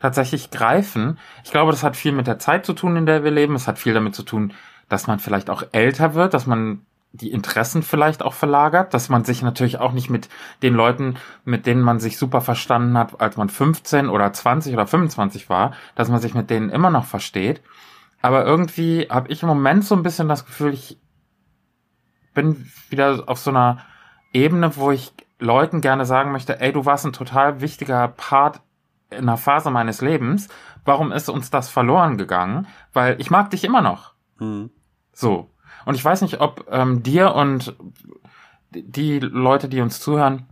tatsächlich greifen. Ich glaube, das hat viel mit der Zeit zu tun, in der wir leben. Es hat viel damit zu tun, dass man vielleicht auch älter wird, dass man die Interessen vielleicht auch verlagert, dass man sich natürlich auch nicht mit den Leuten, mit denen man sich super verstanden hat, als man 15 oder 20 oder 25 war, dass man sich mit denen immer noch versteht. Aber irgendwie habe ich im Moment so ein bisschen das Gefühl, ich bin wieder auf so einer Ebene, wo ich Leuten gerne sagen möchte, ey, du warst ein total wichtiger Part in einer Phase meines Lebens. Warum ist uns das verloren gegangen? Weil ich mag dich immer noch. Mhm. So. Und ich weiß nicht, ob ähm, dir und die Leute, die uns zuhören,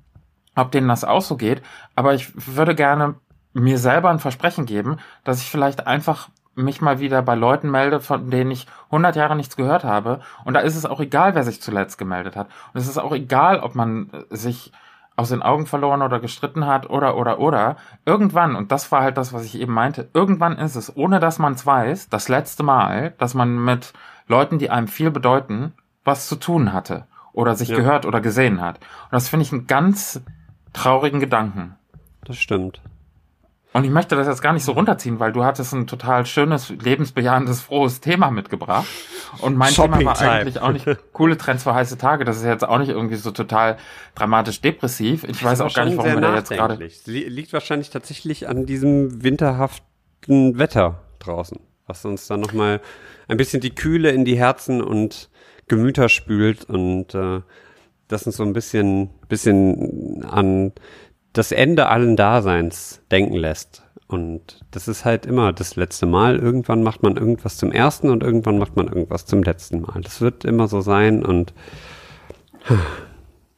ob denen das auch so geht, aber ich würde gerne mir selber ein Versprechen geben, dass ich vielleicht einfach mich mal wieder bei Leuten melde, von denen ich 100 Jahre nichts gehört habe. Und da ist es auch egal, wer sich zuletzt gemeldet hat. Und es ist auch egal, ob man sich aus den Augen verloren oder gestritten hat oder oder oder. Irgendwann, und das war halt das, was ich eben meinte, irgendwann ist es, ohne dass man es weiß, das letzte Mal, dass man mit Leuten, die einem viel bedeuten, was zu tun hatte oder sich ja. gehört oder gesehen hat. Und das finde ich einen ganz traurigen Gedanken. Das stimmt. Und ich möchte das jetzt gar nicht so runterziehen, weil du hattest ein total schönes, lebensbejahendes, frohes Thema mitgebracht. Und mein Shopping Thema war Time. eigentlich auch nicht coole Trends für heiße Tage. Das ist jetzt auch nicht irgendwie so total dramatisch depressiv. Ich weiß auch gar nicht, warum wir da jetzt gerade. Liegt wahrscheinlich tatsächlich an diesem winterhaften Wetter draußen, was uns dann nochmal ein bisschen die Kühle in die Herzen und Gemüter spült und äh, das uns so ein bisschen, bisschen an das Ende allen Daseins denken lässt. Und das ist halt immer das letzte Mal. Irgendwann macht man irgendwas zum ersten und irgendwann macht man irgendwas zum letzten Mal. Das wird immer so sein und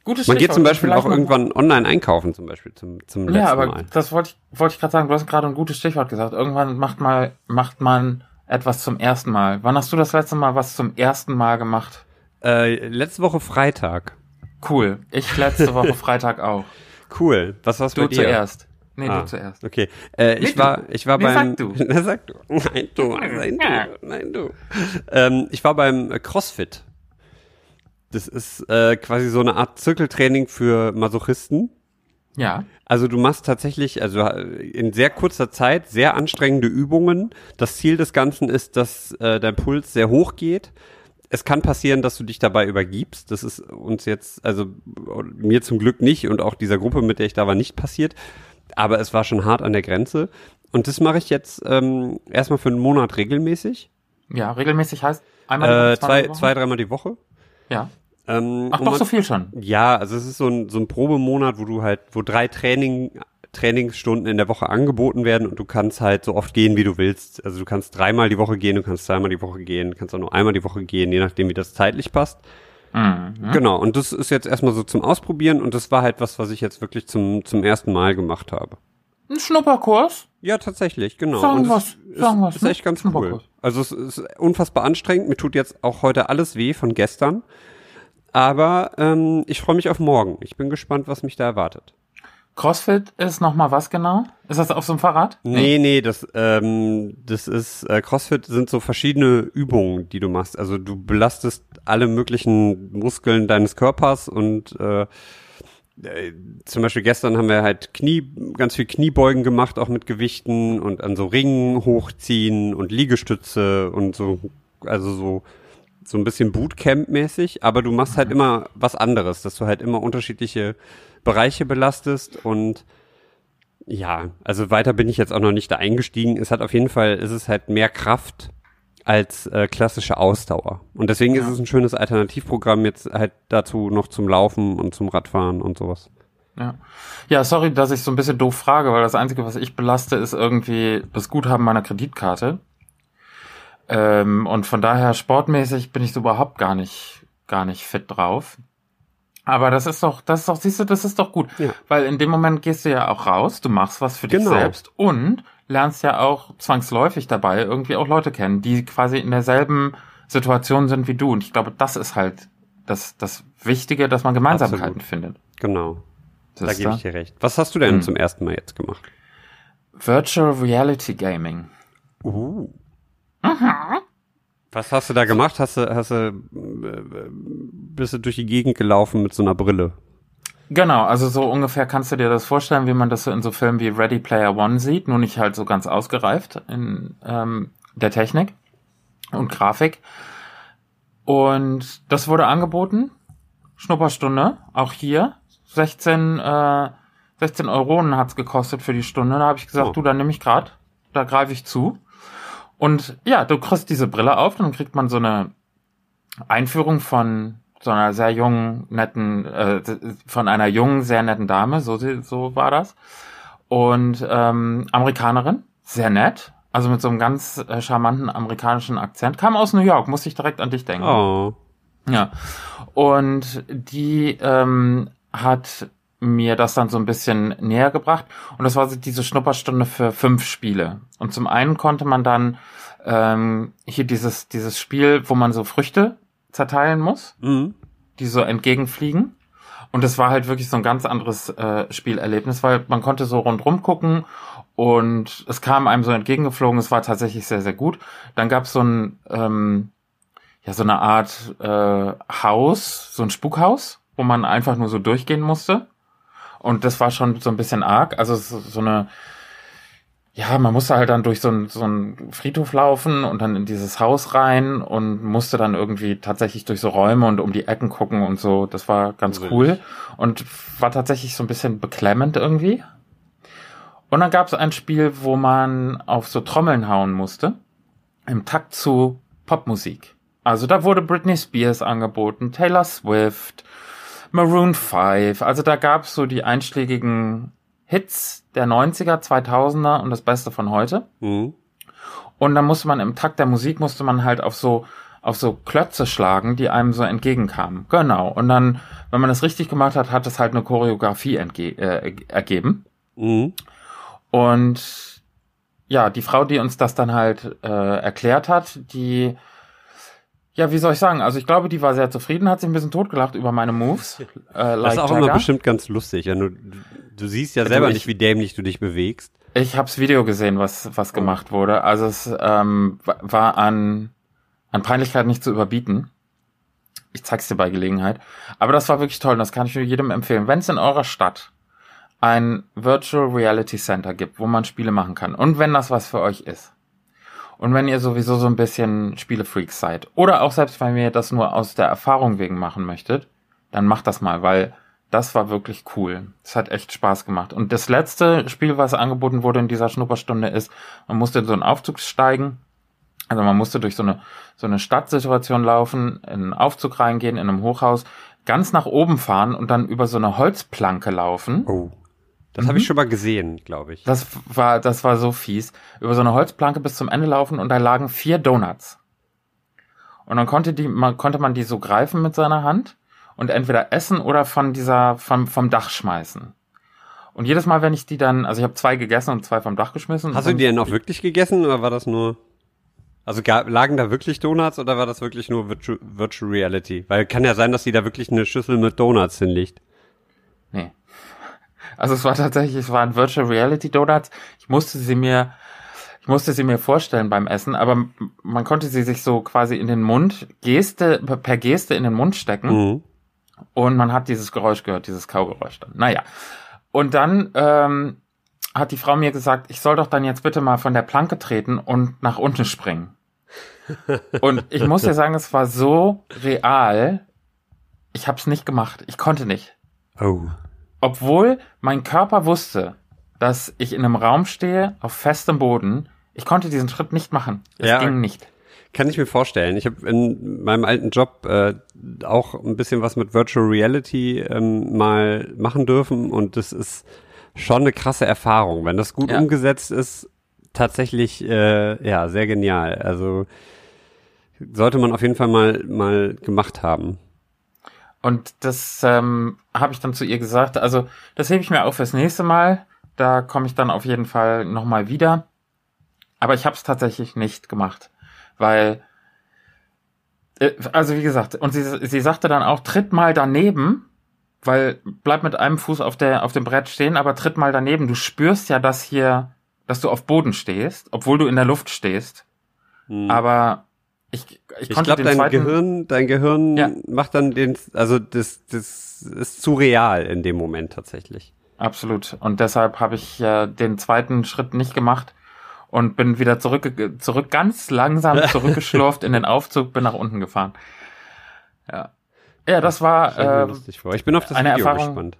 Gutes man geht zum Beispiel auch irgendwann online einkaufen, zum Beispiel zum, zum letzten Mal. Ja, aber Mal. das wollte ich, wollte ich gerade sagen. Du hast gerade ein gutes Stichwort gesagt. Irgendwann macht mal, macht man etwas zum ersten Mal. Wann hast du das letzte Mal was zum ersten Mal gemacht? Äh, letzte Woche Freitag. Cool. Ich letzte Woche (laughs) Freitag auch. Cool. Was war's du bei dir? Du zuerst. Nee, ah, du zuerst. Okay. Äh, ich, war, ich war nee, beim. Sag du. (laughs) Na, sag du. Nein, du. (laughs) Nein, du. Nein, du. Ähm, ich war beim CrossFit. Das ist äh, quasi so eine Art Zirkeltraining für Masochisten. Ja. Also du machst tatsächlich, also in sehr kurzer Zeit sehr anstrengende Übungen. Das Ziel des Ganzen ist, dass äh, dein Puls sehr hoch geht es kann passieren, dass du dich dabei übergibst. Das ist uns jetzt, also mir zum Glück nicht und auch dieser Gruppe, mit der ich da war, nicht passiert. Aber es war schon hart an der Grenze. Und das mache ich jetzt ähm, erstmal für einen Monat regelmäßig. Ja, regelmäßig heißt einmal äh, zwei, zwei, dreimal die Woche. Ja. Ähm, Ach, doch so viel schon. Ja, also es ist so ein, so ein Probemonat, wo du halt, wo drei Training Trainingsstunden in der Woche angeboten werden und du kannst halt so oft gehen, wie du willst. Also du kannst dreimal die Woche gehen, du kannst zweimal die Woche gehen, du kannst auch nur einmal die Woche gehen, je nachdem, wie das zeitlich passt. Mhm. Genau, und das ist jetzt erstmal so zum Ausprobieren und das war halt was, was ich jetzt wirklich zum, zum ersten Mal gemacht habe. Ein Schnupperkurs? Ja, tatsächlich, genau. Sagen was, sagen was. Ist echt ganz cool. Also es ist unfassbar anstrengend. Mir tut jetzt auch heute alles weh von gestern. Aber ähm, ich freue mich auf morgen. Ich bin gespannt, was mich da erwartet. CrossFit ist nochmal was genau? Ist das auf so einem Fahrrad? Nee, nee, das, ähm, das ist, äh, CrossFit sind so verschiedene Übungen, die du machst. Also du belastest alle möglichen Muskeln deines Körpers und äh, äh, zum Beispiel gestern haben wir halt Knie, ganz viel Kniebeugen gemacht, auch mit Gewichten und an so Ringen hochziehen und Liegestütze und so, also so, so ein bisschen Bootcamp-mäßig, aber du machst halt mhm. immer was anderes, dass du halt immer unterschiedliche Bereiche belastest und ja, also weiter bin ich jetzt auch noch nicht da eingestiegen. Es hat auf jeden Fall, ist es halt mehr Kraft als äh, klassische Ausdauer. Und deswegen ja. ist es ein schönes Alternativprogramm jetzt halt dazu noch zum Laufen und zum Radfahren und sowas. Ja. ja, sorry, dass ich so ein bisschen doof frage, weil das Einzige, was ich belaste, ist irgendwie das Guthaben meiner Kreditkarte. Ähm, und von daher sportmäßig bin ich so überhaupt gar nicht, gar nicht fit drauf. Aber das ist doch, das ist doch, siehst du, das ist doch gut. Ja. Weil in dem Moment gehst du ja auch raus, du machst was für dich Genau. selbst und lernst ja auch zwangsläufig dabei irgendwie auch Leute kennen, die quasi in derselben Situation sind wie du. Und ich glaube, das ist halt das, das Wichtige, dass man Gemeinsamkeiten Absolut. findet. Genau. Da Siehst gebe ich dir recht. Was hast du denn Hm. zum ersten Mal jetzt gemacht? Virtual Reality Gaming. Uh. Was hast du da gemacht? Hast du, hast du, äh, bist du durch die Gegend gelaufen mit so einer Brille? Genau, also so ungefähr kannst du dir das vorstellen, wie man das so in so Filmen wie Ready Player One sieht, nur nicht halt so ganz ausgereift in ähm, der Technik und Grafik. Und das wurde angeboten, Schnupperstunde, auch hier, 16, äh, 16 Euronen hat's gekostet für die Stunde. Da habe ich gesagt, Oh. du, dann nehme ich grad, da greife ich zu. Und ja, du kriegst diese Brille auf, dann kriegt man so eine Einführung von so einer sehr jungen, netten, äh, von einer jungen, sehr netten Dame, so, so war das. Und ähm, Amerikanerin, sehr nett, also mit so einem ganz äh, charmanten amerikanischen Akzent, kam aus New York, musste ich direkt an dich denken. Oh. Ja. Und die ähm, hat mir das dann so ein bisschen näher gebracht. Und das war so diese Schnupperstunde für fünf Spiele. Und zum einen konnte man dann ähm, hier dieses, dieses Spiel, wo man so Früchte zerteilen muss, Mhm. die so entgegenfliegen. Und das war halt wirklich so ein ganz anderes äh, Spielerlebnis, weil man konnte so rundrum gucken und es kam einem so entgegengeflogen. Es war tatsächlich sehr, sehr gut. Dann gab es so ein, ähm, ja, so eine Art äh, Haus, so ein Spukhaus, wo man einfach nur so durchgehen musste. Und das war schon so ein bisschen arg. Also so, eine, ja, man musste halt dann durch so einen so einen Friedhof laufen und dann in dieses Haus rein und musste dann irgendwie tatsächlich durch so Räume und um die Ecken gucken und so. Das war ganz Gruselig. cool und war tatsächlich so ein bisschen beklemmend irgendwie. Und dann gab es ein Spiel, wo man auf so Trommeln hauen musste, im Takt zu Popmusik. Also da wurde Britney Spears angeboten, Taylor Swift, Maroon 5. Also da gab es so die einschlägigen Hits der 90er, 2000er und das Beste von heute. Mhm. Und dann musste man im Takt der Musik musste man halt auf so auf so Klötze schlagen, die einem so entgegenkamen. Genau. Und dann, wenn man das richtig gemacht hat, hat es halt eine Choreografie äh, ergeben. Mhm. Und ja, die Frau, die uns das dann halt äh, erklärt hat, die, ja, wie soll ich sagen? Also ich glaube, die war sehr zufrieden, hat sich ein bisschen totgelacht über meine Moves. (laughs) Äh, Das like ist auch Jagger. immer bestimmt ganz lustig. Ja, du, du siehst ja selber ich- nicht, wie dämlich du dich bewegst. Ich hab's Video gesehen, was, was gemacht wurde. Also es ähm, wa- war an, an Peinlichkeit nicht zu überbieten. Ich zeig's dir bei Gelegenheit. Aber das war wirklich toll und das kann ich nur jedem empfehlen. Wenn es in eurer Stadt ein Virtual Reality Center gibt, wo man Spiele machen kann und wenn das was für euch ist und wenn ihr sowieso so ein bisschen Spielefreaks seid oder auch selbst wenn ihr das nur aus der Erfahrung wegen machen möchtet, dann macht das mal, weil das war wirklich cool. Es hat echt Spaß gemacht. Und das letzte Spiel, was angeboten wurde in dieser Schnupperstunde, ist, man musste in so einen Aufzug steigen. Also man musste durch so eine, so eine Stadtsituation laufen, in einen Aufzug reingehen, in einem Hochhaus, ganz nach oben fahren und dann über so eine Holzplanke laufen. Oh. Das habe ich schon mal gesehen, glaube ich. Das war, das war so fies. Über so eine Holzplanke bis zum Ende laufen und da lagen vier Donuts. Und dann konnte die, man, konnte man die so greifen mit seiner Hand und entweder essen oder von dieser, vom, vom Dach schmeißen. Und jedes Mal, wenn ich die dann, also ich habe zwei gegessen und zwei vom Dach geschmissen. Hast du die denn auch wirklich gegessen oder war das nur? Also gab, lagen da wirklich Donuts oder war das wirklich nur Virtual, Virtual Reality? Weil kann ja sein, dass sie da wirklich eine Schüssel mit Donuts hinlegt. Nee. Also es war tatsächlich, es waren Virtual Reality Donuts. Ich musste sie mir, ich musste sie mir vorstellen beim Essen, aber man konnte sie sich so quasi in den Mund, Geste, per Geste in den Mund stecken. Mhm. Und man hat dieses Geräusch gehört, dieses Kaugeräusch dann. Naja. Und dann ähm, hat die Frau mir gesagt, ich soll doch dann jetzt bitte mal von der Planke treten und nach unten springen. (laughs) Und ich muss dir sagen, es war so real. Ich habe es nicht gemacht. Ich konnte nicht. Oh. Obwohl mein Körper wusste, dass ich in einem Raum stehe, auf festem Boden. Ich konnte diesen Schritt nicht machen. Es Ja. ging nicht. Kann ich mir vorstellen. Ich habe in meinem alten Job äh, auch ein bisschen was mit Virtual Reality ähm, mal machen dürfen und das ist schon eine krasse Erfahrung. Wenn das gut Ja. umgesetzt ist, tatsächlich äh, ja sehr genial. Also sollte man auf jeden Fall mal mal gemacht haben. Und das ähm, habe ich dann zu ihr gesagt. Also das hebe ich mir auf fürs nächste Mal. Da komme ich dann auf jeden Fall nochmal wieder. Aber ich habe es tatsächlich nicht gemacht, weil äh, also wie gesagt, und sie, sie sagte dann auch, tritt mal daneben, weil bleib mit einem Fuß auf der auf dem Brett stehen, aber tritt mal daneben. Du spürst ja, dass hier, dass du auf Boden stehst, obwohl du in der Luft stehst. Hm. Aber ich, ich, Ich glaube, dein Gehirn, dein Gehirn Ja. macht dann den, also das, das ist zu real in dem Moment tatsächlich. Absolut. Und deshalb habe ich äh, den zweiten Schritt nicht gemacht und bin wieder zurück, zurück ganz langsam (laughs) zurückgeschlurft in den Aufzug, bin nach unten gefahren. Ja. Ja, das war ich äh, vor. Ich bin auf das eine Video Erfahrung- gespannt.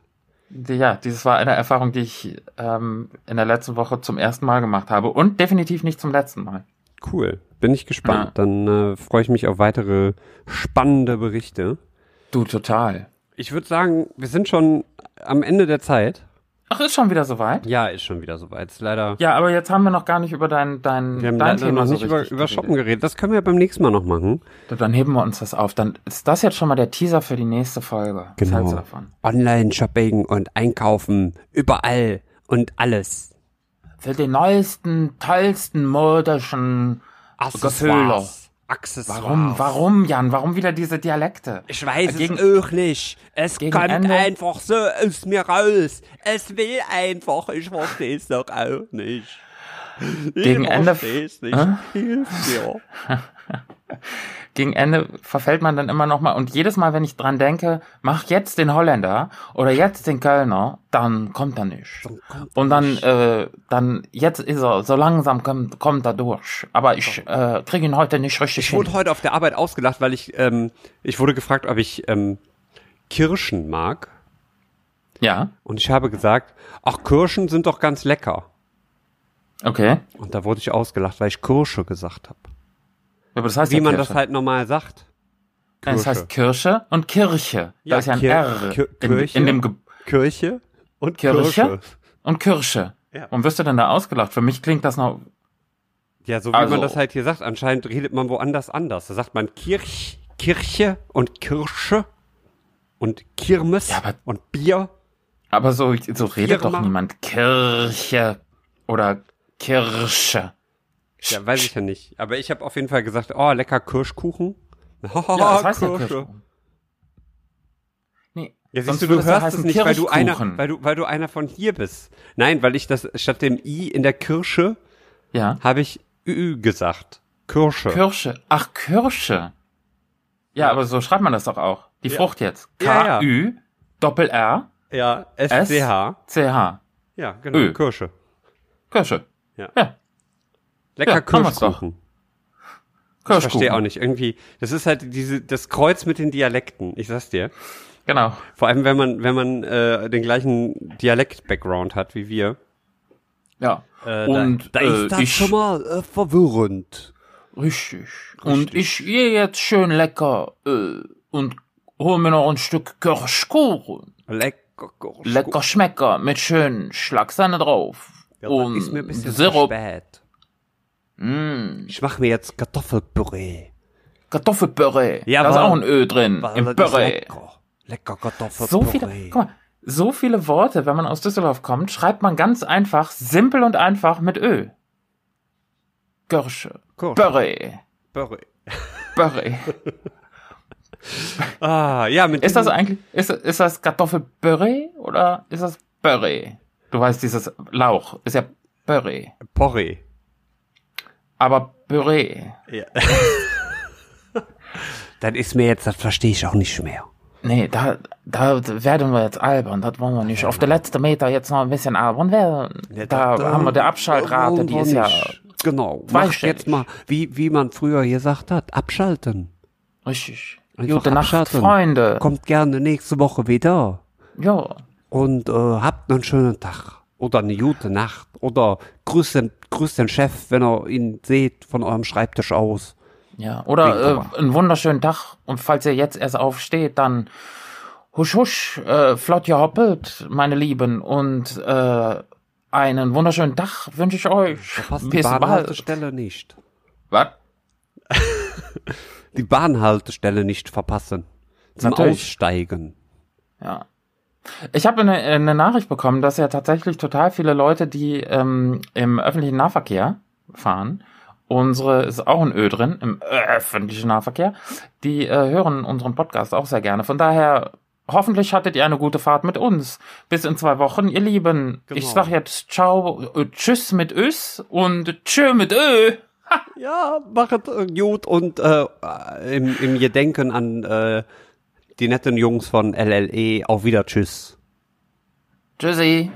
die, ja, dieses war eine Erfahrung, die ich ähm, in der letzten Woche zum ersten Mal gemacht habe und definitiv nicht zum letzten Mal. Cool. Bin ich gespannt. Ja. Dann äh, freue ich mich auf weitere spannende Berichte. Du total. Ich würde sagen, wir sind schon am Ende der Zeit. Ach, ist schon wieder soweit? Ja, ist schon wieder soweit. Ist leider. Ja, aber jetzt haben wir noch gar nicht über dein dein wir haben dein Thema noch so nicht über, richtig über Shoppen geredet. Das können wir beim nächsten Mal noch machen. Dann heben wir uns das auf. Dann ist das jetzt schon mal der Teaser für die nächste Folge. Genau. Online-Shopping und Einkaufen. Überall und alles. Für die neuesten, tollsten modischen Gefühle. Accessoires. Warum, warum, Jan? Warum wieder diese Dialekte? Ich weiß Gegen- es nicht. Es kommt Ende- einfach so aus mir raus. Es will einfach. Ich verstehe es doch auch nicht. Gegen ich Ende- verstehe es nicht. Hilf mir. (laughs) Gegen Ende verfällt man dann immer noch mal und jedes Mal, wenn ich dran denke, mach jetzt den Holländer oder jetzt den Kölner, dann kommt er nicht. Und dann, äh, dann jetzt ist er so langsam kommt, kommt er durch. Aber ich äh, kriege ihn heute nicht richtig Ich hin. wurde heute auf der Arbeit ausgelacht, weil ich, ähm, ich wurde gefragt, ob ich ähm, Kirschen mag. Ja, Und ich habe gesagt, ach, Kirschen sind doch ganz lecker. okay. Und da wurde ich ausgelacht, weil ich Kirsche gesagt habe. Aber das heißt Wie ja man Kirsche. das halt normal sagt. Nein, Das heißt Kirsche und Kirche. Ja, da ist ja ein Kir- R Kir- in, Kirche. in dem Ge Kirche und Kirche? Kirsche. und Kirsche. Ja. Und wirst du denn da ausgelacht? Für mich klingt das noch. Ja, so wie Also- man das halt hier sagt. Anscheinend redet man woanders anders. Da sagt man Kirch, Kirche und Kirsche und Kirmes Ja, aber- und Bier. Aber so, so redet Firma. doch niemand Kirche oder Kirsche. Ja, weiß ich ja nicht. Aber ich habe auf jeden Fall gesagt, oh, lecker Kirschkuchen. Ja, (laughs) das heißt ja Kirsche. Nee, Ja, siehst du, du ja hörst es nicht, weil du, einer, weil, du, weil du einer von hier bist. Nein, weil ich das statt dem I in der Kirsche Ja. habe ich Ü gesagt. Kirsche. Kirsche. Ach, Kirsche. Ja, aber so schreibt man das doch auch. Die Frucht jetzt. Ja, ja. K-Ü, Doppel-R, ja, S-C-H. C-H. Ja, genau, Ö. Kirsche. Kirsche. Ja. Ja, Lecker Ja, doch. Kirschkuchen. Ich Kirschkuchen. verstehe auch nicht. Irgendwie, das ist halt diese, das Kreuz mit den Dialekten. Ich sag's dir. Genau. Vor allem, wenn man, wenn man äh, den gleichen Dialekt-Background hat wie wir. Ja. Äh, Und da, da äh, ist das ich, schon mal äh, verwirrend. Richtig. Und ich gehe jetzt schön lecker äh, und hol mir noch ein Stück Kirschkuchen. Lecker Kirschkuchen. Lecker Schmecker mit schön Schlagsahne drauf. Ja, und ist mir ein bisschen Sirup. spät. Mm, Ich mache mir jetzt Kartoffelpüree. Kartoffelpüree. Ja, da ist auch ein Ö drin. Im Püree. Lecker. lecker Kartoffelpüree. So viele, guck mal, so viele Worte, wenn man aus Düsseldorf kommt, schreibt man ganz einfach, simpel und einfach mit Ö. Kirsche. Püree. Püree. Püree. (laughs) Ah, ja, mit Ist das eigentlich, ist, ist das Kartoffelpüree oder ist das Püree? Du weißt, dieses Lauch ist ja Püree. Porree. Aber Püree. Ja. (laughs) das ist mir jetzt, das verstehe ich auch nicht mehr. Nee, da, da werden wir jetzt albern, das wollen wir nicht. Auf der letzten Meter jetzt noch ein bisschen albern werden. da haben wir die Abschaltrate, die ist ja Genau. Mach jetzt mal, wie, wie man früher gesagt hat, abschalten. richtig. Einfach Gute Nacht, abschalten. Freunde. Kommt gerne nächste Woche wieder. Ja. Und äh, habt einen schönen Tag. Oder eine gute Nacht. Oder grüßt den, grüßt den Chef, wenn ihr ihn seht, von eurem Schreibtisch aus. Ja, oder äh, einen wunderschönen Tag und falls ihr jetzt erst aufsteht, dann husch husch, äh, flott ihr hoppelt, meine Lieben und äh, einen wunderschönen Tag wünsche ich euch. Verpasst die. Bahnhaltestelle nicht. Was? (laughs) Die Bahnhaltestelle nicht verpassen. Zum Natürlich. Aussteigen. Ja. Ich habe eine, eine Nachricht bekommen, dass ja tatsächlich total viele Leute, die ähm, im öffentlichen Nahverkehr fahren, unsere ist auch ein Ö drin, im öffentlichen Nahverkehr, die äh, hören unseren Podcast auch sehr gerne. Von daher, hoffentlich hattet ihr eine gute Fahrt mit uns. Bis in zwei Wochen, ihr Lieben. Genau. Ich sag jetzt ciao, äh, tschüss mit Ös und tschö mit Ö. Ja, machet äh, gut und äh, im, im Gedenken an äh, die netten Jungs von LLE auf wieder Tschüss. Tschüssi.